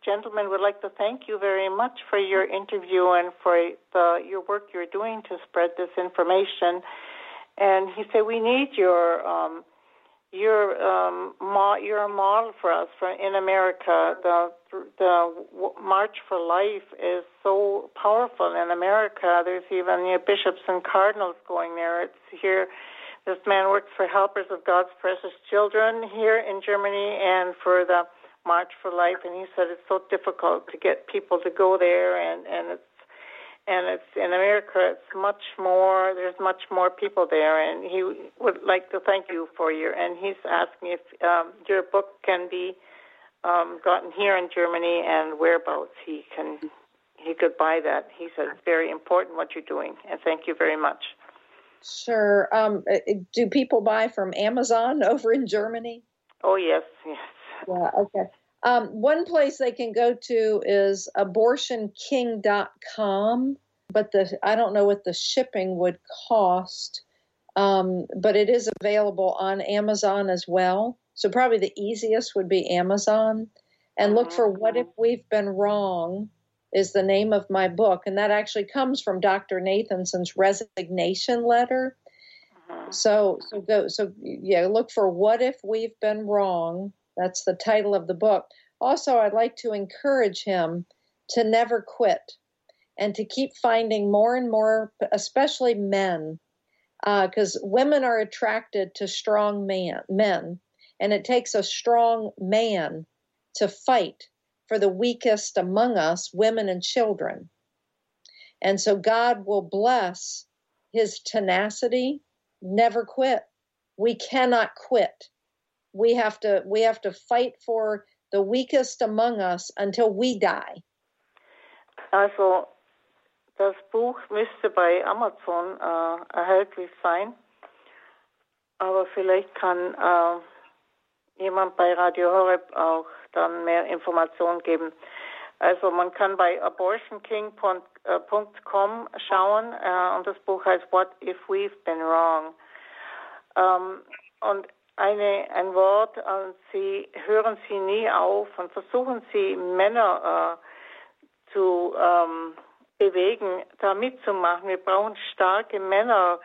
Gentleman would like to thank you very much for your interview and for the, your work you're doing to spread this information. And he said, we need your um, your um, mo- you're a model for us for in America. The the March for Life is so powerful in America. There's even you know, bishops and cardinals going there. It's here. This man works for Helpers of God's Precious Children here in Germany and for the March for Life, and he said it's so difficult to get people to go there, and and it's and it's in America. It's much more. There's much more people there, and he would like to thank you for your. And he's asking if um, your book can be um, gotten here in Germany and whereabouts he can he could buy that. He said it's very important what you're doing, and thank you very much. Sure. Um, uh, do people buy from Amazon over in Germany? Oh yes, yes. Yeah, okay. Um, one place they can go to is abortionking.com, but the I don't know what the shipping would cost, um, but it is available on Amazon as well. So probably the easiest would be Amazon. And look for What If We've Been Wrong is the name of my book. And that actually comes from Dr. Nathanson's resignation letter. Mm-hmm. So so go so yeah, look for what if we've been wrong. That's the title of the book. Also, I'd like to encourage him to never quit and to keep finding more and more, especially men, because uh, women are attracted to strong man, men, and it takes a strong man to fight for the weakest among us, women and children. And so God will bless his tenacity, never quit. We cannot quit. We have to we have to fight for the weakest among us until we die. Also das Buch müsste bei Amazon äh, erhältlich sein, aber vielleicht kann äh, jemand bei Radio Horeb auch dann mehr Informationen geben. Also man kann bei abortionking.com äh, schauen äh, und das Buch heißt What If We've Been Wrong. Ähm, und eine, ein Wort an Sie, hören Sie nie auf und versuchen Sie Männer äh, zu ähm, bewegen, da mitzumachen. Wir brauchen starke Männer,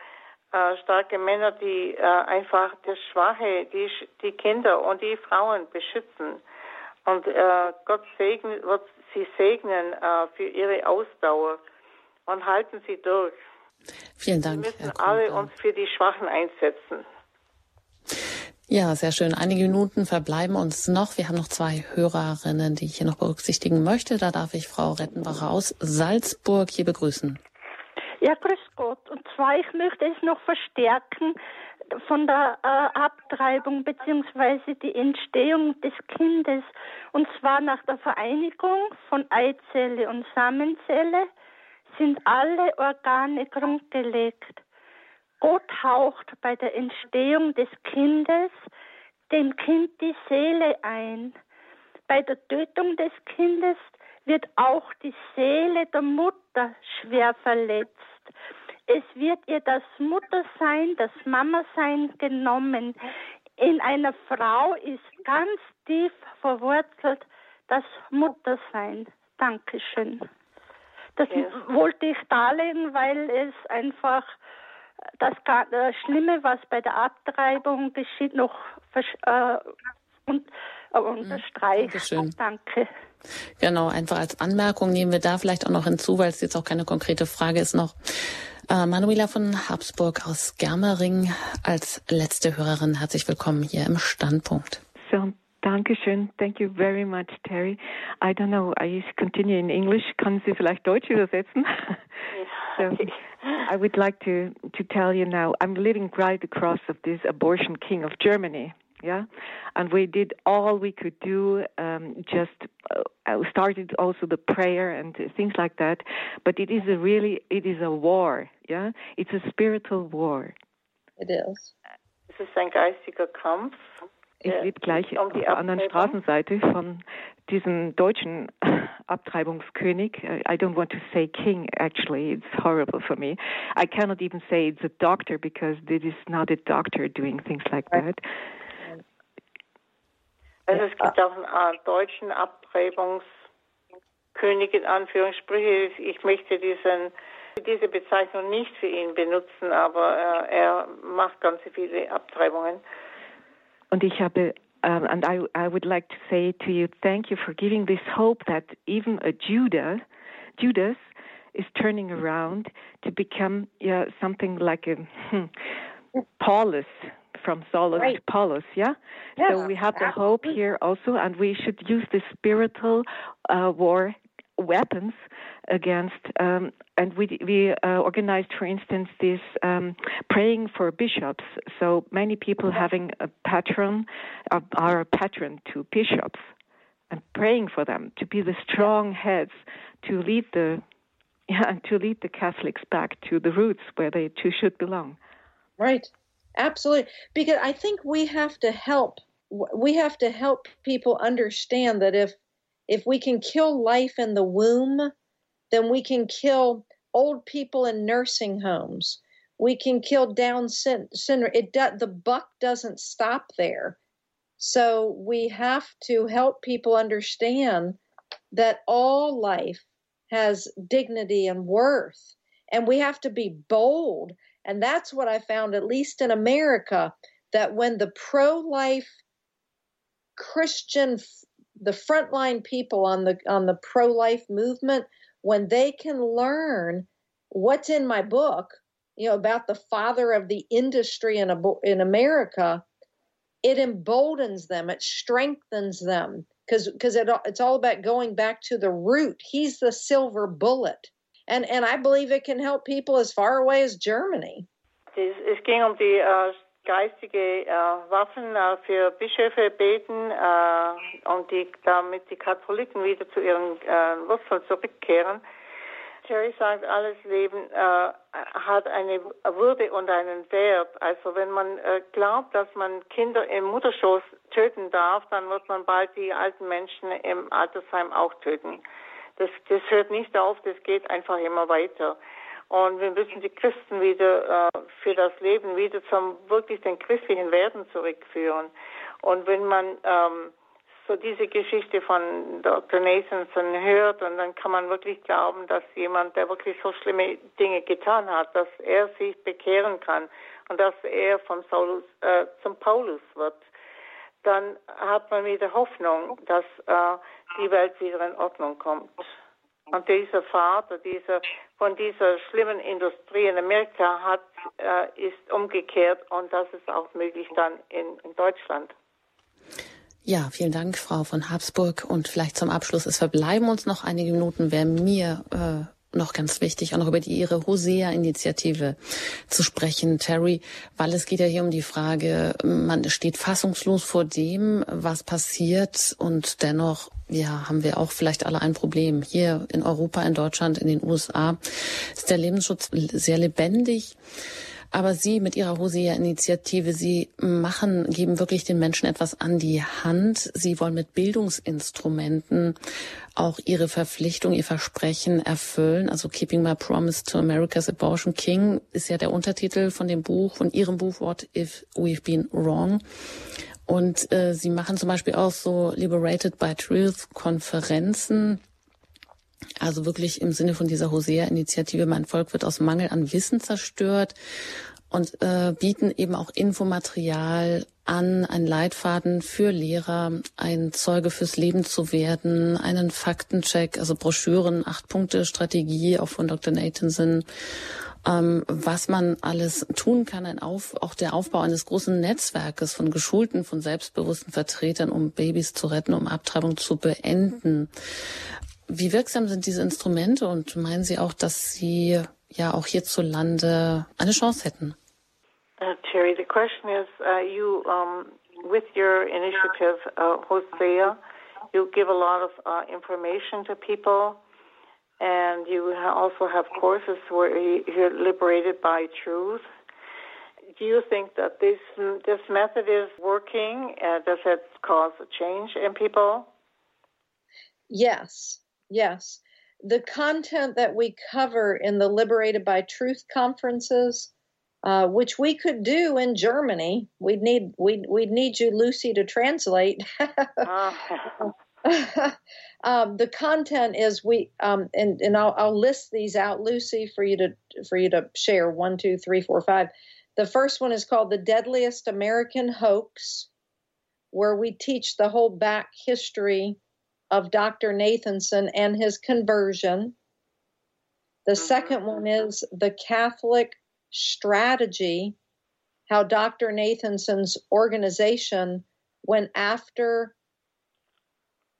äh, starke Männer, die äh, einfach das Schwache, die, die Kinder und die Frauen beschützen. Und äh, Gott segnet, wird sie segnen äh, für ihre Ausdauer und halten sie durch. Vielen Dank. Wir müssen alle uns für die Schwachen einsetzen. Ja, sehr schön. Einige Minuten verbleiben uns noch. Wir haben noch zwei Hörerinnen, die ich hier noch berücksichtigen möchte. Da darf ich Frau Rettenbacher aus Salzburg hier begrüßen. Ja, grüß Gott. Und zwar, ich möchte es noch verstärken von der äh, Abtreibung beziehungsweise die Entstehung des Kindes. Und zwar nach der Vereinigung von Eizelle und Samenzelle sind alle Organe grundgelegt. Gott haucht bei der Entstehung des Kindes dem Kind die Seele ein. Bei der Tötung des Kindes wird auch die Seele der Mutter schwer verletzt. Es wird ihr das Muttersein, das Mamasein genommen. In einer Frau ist ganz tief verwurzelt das Muttersein. Dankeschön. Das ja. wollte ich darlegen, weil es einfach das, Schlimme, was bei der Abtreibung geschieht, noch äh, und, äh, unterstreicht. Dankeschön. Danke. Genau, einfach als Anmerkung nehmen wir da vielleicht auch noch hinzu, weil es jetzt auch keine konkrete Frage ist noch. Äh, Manuela von Habsburg aus Germering als letzte Hörerin. Herzlich willkommen hier im Standpunkt. So, Dankeschön. Thank you very much, Terry. I don't know, I continue in English. Können Sie vielleicht Deutsch übersetzen? so, I would like to, to tell you now, I'm living right across of this abortion king of Germany. yeah? And we did all we could do um, just uh, started also the prayer and things like that. But it is a really it is a war yeah? It's a spiritual war. It is. Es ist ein geistiger Kampf ich lebe gleich um auf der anderen Straßenseite von diesem deutschen Abtreibungskönig. I don't want to say king, actually. It's horrible for me. I cannot even say it's a doctor because it is not a doctor doing things like that. Also es gibt auch einen äh, deutschen Abtreibungskönig in Anführungsstriche. Ich möchte diesen, diese Bezeichnung nicht für ihn benutzen, aber äh, er macht ganz viele Abtreibungen. Und ich habe Um, and I, I would like to say to you, thank you for giving this hope that even a Judah, Judas, is turning around to become yeah, something like a hmm, Paulus from Saulus right. to Paulus, yeah? Yes, so we have the hope here also, and we should use the spiritual uh, war weapons against. Um, and we we uh, organized, for instance, this um, praying for bishops. So many people having a patron uh, are a patron to bishops, and praying for them to be the strong heads to lead the yeah to lead the Catholics back to the roots where they too should belong. Right. Absolutely. Because I think we have to help we have to help people understand that if if we can kill life in the womb, then we can kill old people in nursing homes. We can kill Down syndrome. It do, the buck doesn't stop there. So we have to help people understand that all life has dignity and worth, and we have to be bold And that's what I found, at least in America, that when the pro life Christian, the frontline people on the, on the pro life movement, when they can learn what's in my book, you know, about the father of the industry in, in America, it emboldens them, it strengthens them because because it, it's all about going back to the root. He's the silver bullet, and and I believe it can help people as far away as Germany. Ging die äh, geistige äh, Waffen äh, für Bischöfe beten äh, und die, damit die Katholiken wieder zu ihren äh, Wurzeln zurückkehren. Terry sagt, alles Leben äh, hat eine Würde und einen Wert. Also wenn man äh, glaubt, dass man Kinder im Mutterschoß töten darf, dann wird man bald die alten Menschen im Altersheim auch töten. Das, das hört nicht auf, das geht einfach immer weiter. Und wir müssen die Christen wieder äh, für das Leben wieder zum wirklich den christlichen Werten zurückführen. Und wenn man ähm, so diese Geschichte von Dr. Nathanson hört und dann kann man wirklich glauben, dass jemand, der wirklich so schlimme Dinge getan hat, dass er sich bekehren kann und dass er von Saulus äh, zum Paulus wird, dann hat man wieder Hoffnung, dass äh, die Welt wieder in Ordnung kommt. Und dieser Vater dieser, von dieser schlimmen Industrie in Amerika hat, äh, ist umgekehrt und das ist auch möglich dann in, in Deutschland. Ja, vielen Dank, Frau von Habsburg. Und vielleicht zum Abschluss, es verbleiben uns noch einige Minuten, wäre mir äh, noch ganz wichtig, auch noch über die Ihre Hosea-Initiative zu sprechen, Terry, weil es geht ja hier um die Frage, man steht fassungslos vor dem, was passiert und dennoch ja, haben wir auch vielleicht alle ein Problem. Hier in Europa, in Deutschland, in den USA ist der Lebensschutz sehr lebendig. Aber Sie mit Ihrer Hosea-Initiative, Sie machen, geben wirklich den Menschen etwas an die Hand. Sie wollen mit Bildungsinstrumenten auch Ihre Verpflichtung, Ihr Versprechen erfüllen. Also Keeping My Promise to America's Abortion King ist ja der Untertitel von dem Buch, von Ihrem Buch What If We've Been Wrong. Und äh, Sie machen zum Beispiel auch so Liberated by Truth Konferenzen also wirklich im Sinne von dieser Hosea-Initiative, mein Volk wird aus Mangel an Wissen zerstört und äh, bieten eben auch Infomaterial an, einen Leitfaden für Lehrer, ein Zeuge fürs Leben zu werden, einen Faktencheck, also Broschüren, acht Punkte Strategie, auch von Dr. Nathanson, ähm, was man alles tun kann, ein Auf, auch der Aufbau eines großen Netzwerkes von geschulten, von selbstbewussten Vertretern, um Babys zu retten, um Abtreibung zu beenden. Wie wirksam sind diese Instrumente und meinen Sie auch, dass Sie ja auch hierzulande eine Chance hätten? Uh, Terry, the question is, uh, you, um, with your initiative, uh, Hosea, you give a lot of uh, information to people, and you also have courses where you're liberated by truth. Do you think that this this method is working? Uh, does it cause a change in people? Yes, Yes. The content that we cover in the Liberated by Truth conferences, uh, which we could do in Germany, we'd need we'd, we'd need you, Lucy, to translate. um, the content is we um, and and I'll, I'll list these out, Lucy, for you to for you to share. One, two, three, four, five. The first one is called the Deadliest American Hoax, where we teach the whole back history of Dr. Nathanson and his conversion. The mm-hmm. second one is the Catholic strategy, how Dr. Nathanson's organization went after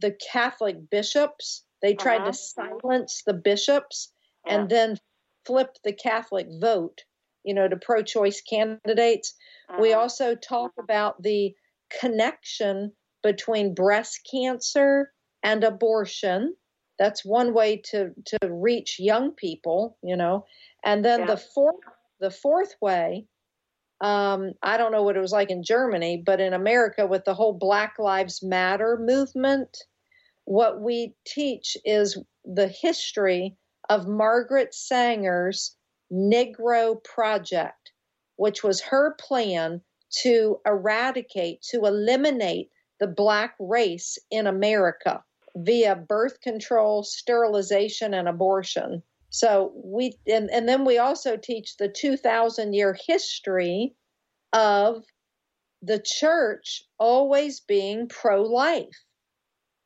the Catholic bishops. They tried uh-huh. to silence the bishops yeah. and then flip the Catholic vote, you know, to pro choice candidates. Uh-huh. We also talk about the connection between breast cancer and abortion. That's one way to to reach young people, you know. And then yeah. the fourth the fourth way, um, I don't know what it was like in Germany, but in America with the whole Black Lives Matter movement, what we teach is the history of Margaret Sanger's Negro Project, which was her plan to eradicate, to eliminate the black race in America via birth control, sterilization, and abortion. So we and, and then we also teach the 2000 year history of the church always being pro life.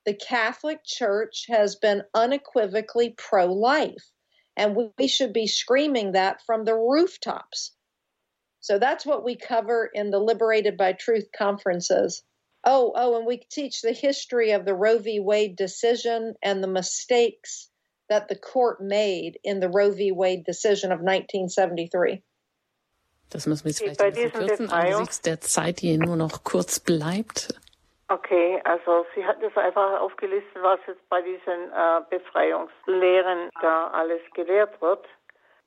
The Catholic Church has been unequivocally pro life, and we should be screaming that from the rooftops. So that's what we cover in the Liberated by Truth conferences. Oh, oh, and we teach the history of the Roe v. Wade decision and the mistakes that the court made in the Roe v. Wade decision of 1973. Das müssen wir jetzt vielleicht ein bisschen kürzen, angesichts der Zeit, die nur noch kurz bleibt. Okay, also sie hat das einfach aufgelistet, was jetzt bei diesen äh, Befreiungslehren da alles gelehrt wird.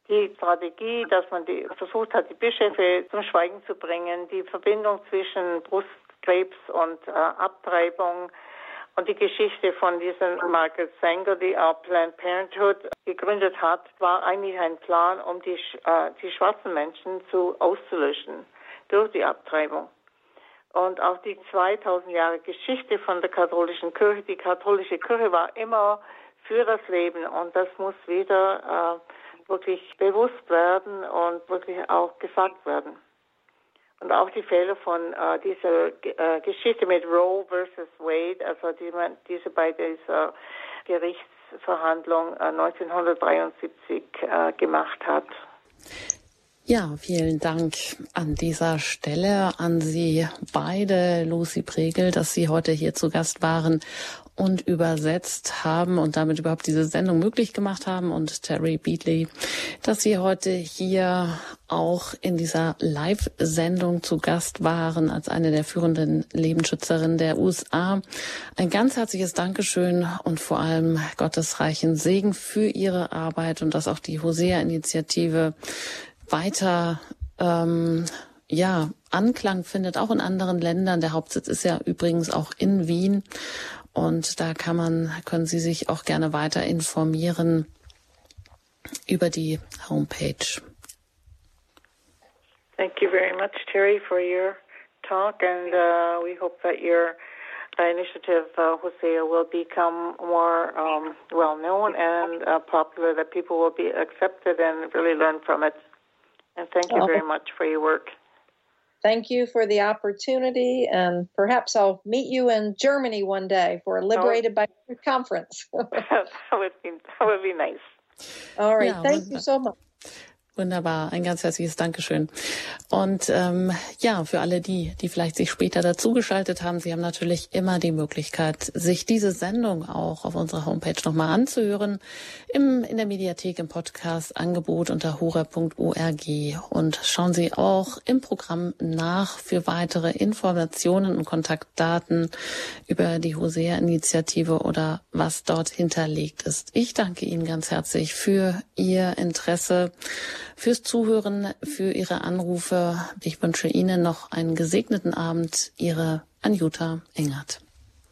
Die Strategie, dass man die, versucht hat, die Bischöfe zum Schweigen zu bringen, die Verbindung zwischen Brustkrebs und äh, Abtreibung, und die Geschichte von dieser Margaret Sanger, die auch Planned Parenthood gegründet hat, war eigentlich ein Plan, um die, äh, die schwarzen Menschen zu auszulöschen durch die Abtreibung. Und auch die 2000 Jahre Geschichte von der katholischen Kirche, die katholische Kirche war immer für das Leben und das muss wieder äh, wirklich bewusst werden und wirklich auch gesagt werden. Und auch die Fälle von äh, dieser äh, Geschichte mit Roe versus Wade, also die man diese bei dieser Gerichtsverhandlung äh, 1973 äh, gemacht hat. Ja, vielen Dank an dieser Stelle an Sie beide, Lucy Pregel, dass Sie heute hier zu Gast waren und übersetzt haben und damit überhaupt diese Sendung möglich gemacht haben und Terry Beatley, dass Sie heute hier auch in dieser Live-Sendung zu Gast waren als eine der führenden Lebensschützerinnen der USA. Ein ganz herzliches Dankeschön und vor allem gottesreichen Segen für Ihre Arbeit und dass auch die Hosea-Initiative weiter ähm, ja, Anklang findet, auch in anderen Ländern. Der Hauptsitz ist ja übrigens auch in Wien. Und da kann man, können Sie sich auch gerne weiter informieren über die Homepage. Thank you very much, Terry, for your talk, and uh, we hope that your initiative, uh, Hosea, will become more um, well known and uh, popular, that people will be accepted and really learn from it. And thank you very much for your work. Thank you for the opportunity, and perhaps I'll meet you in Germany one day for a oh. Liberated oh. by conference. that would be that would be nice. All right, yeah, thank you so much. Wunderbar, ein ganz herzliches Dankeschön. Und ähm, ja, für alle die, die vielleicht sich später dazugeschaltet haben, Sie haben natürlich immer die Möglichkeit, sich diese Sendung auch auf unserer Homepage nochmal anzuhören, im, in der Mediathek, im Podcast-Angebot unter hora.org. Und schauen Sie auch im Programm nach für weitere Informationen und Kontaktdaten über die Hosea-Initiative oder was dort hinterlegt ist. Ich danke Ihnen ganz herzlich für Ihr Interesse fürs Zuhören, für Ihre Anrufe. Ich wünsche Ihnen noch einen gesegneten Abend. Ihre Anjuta Engert.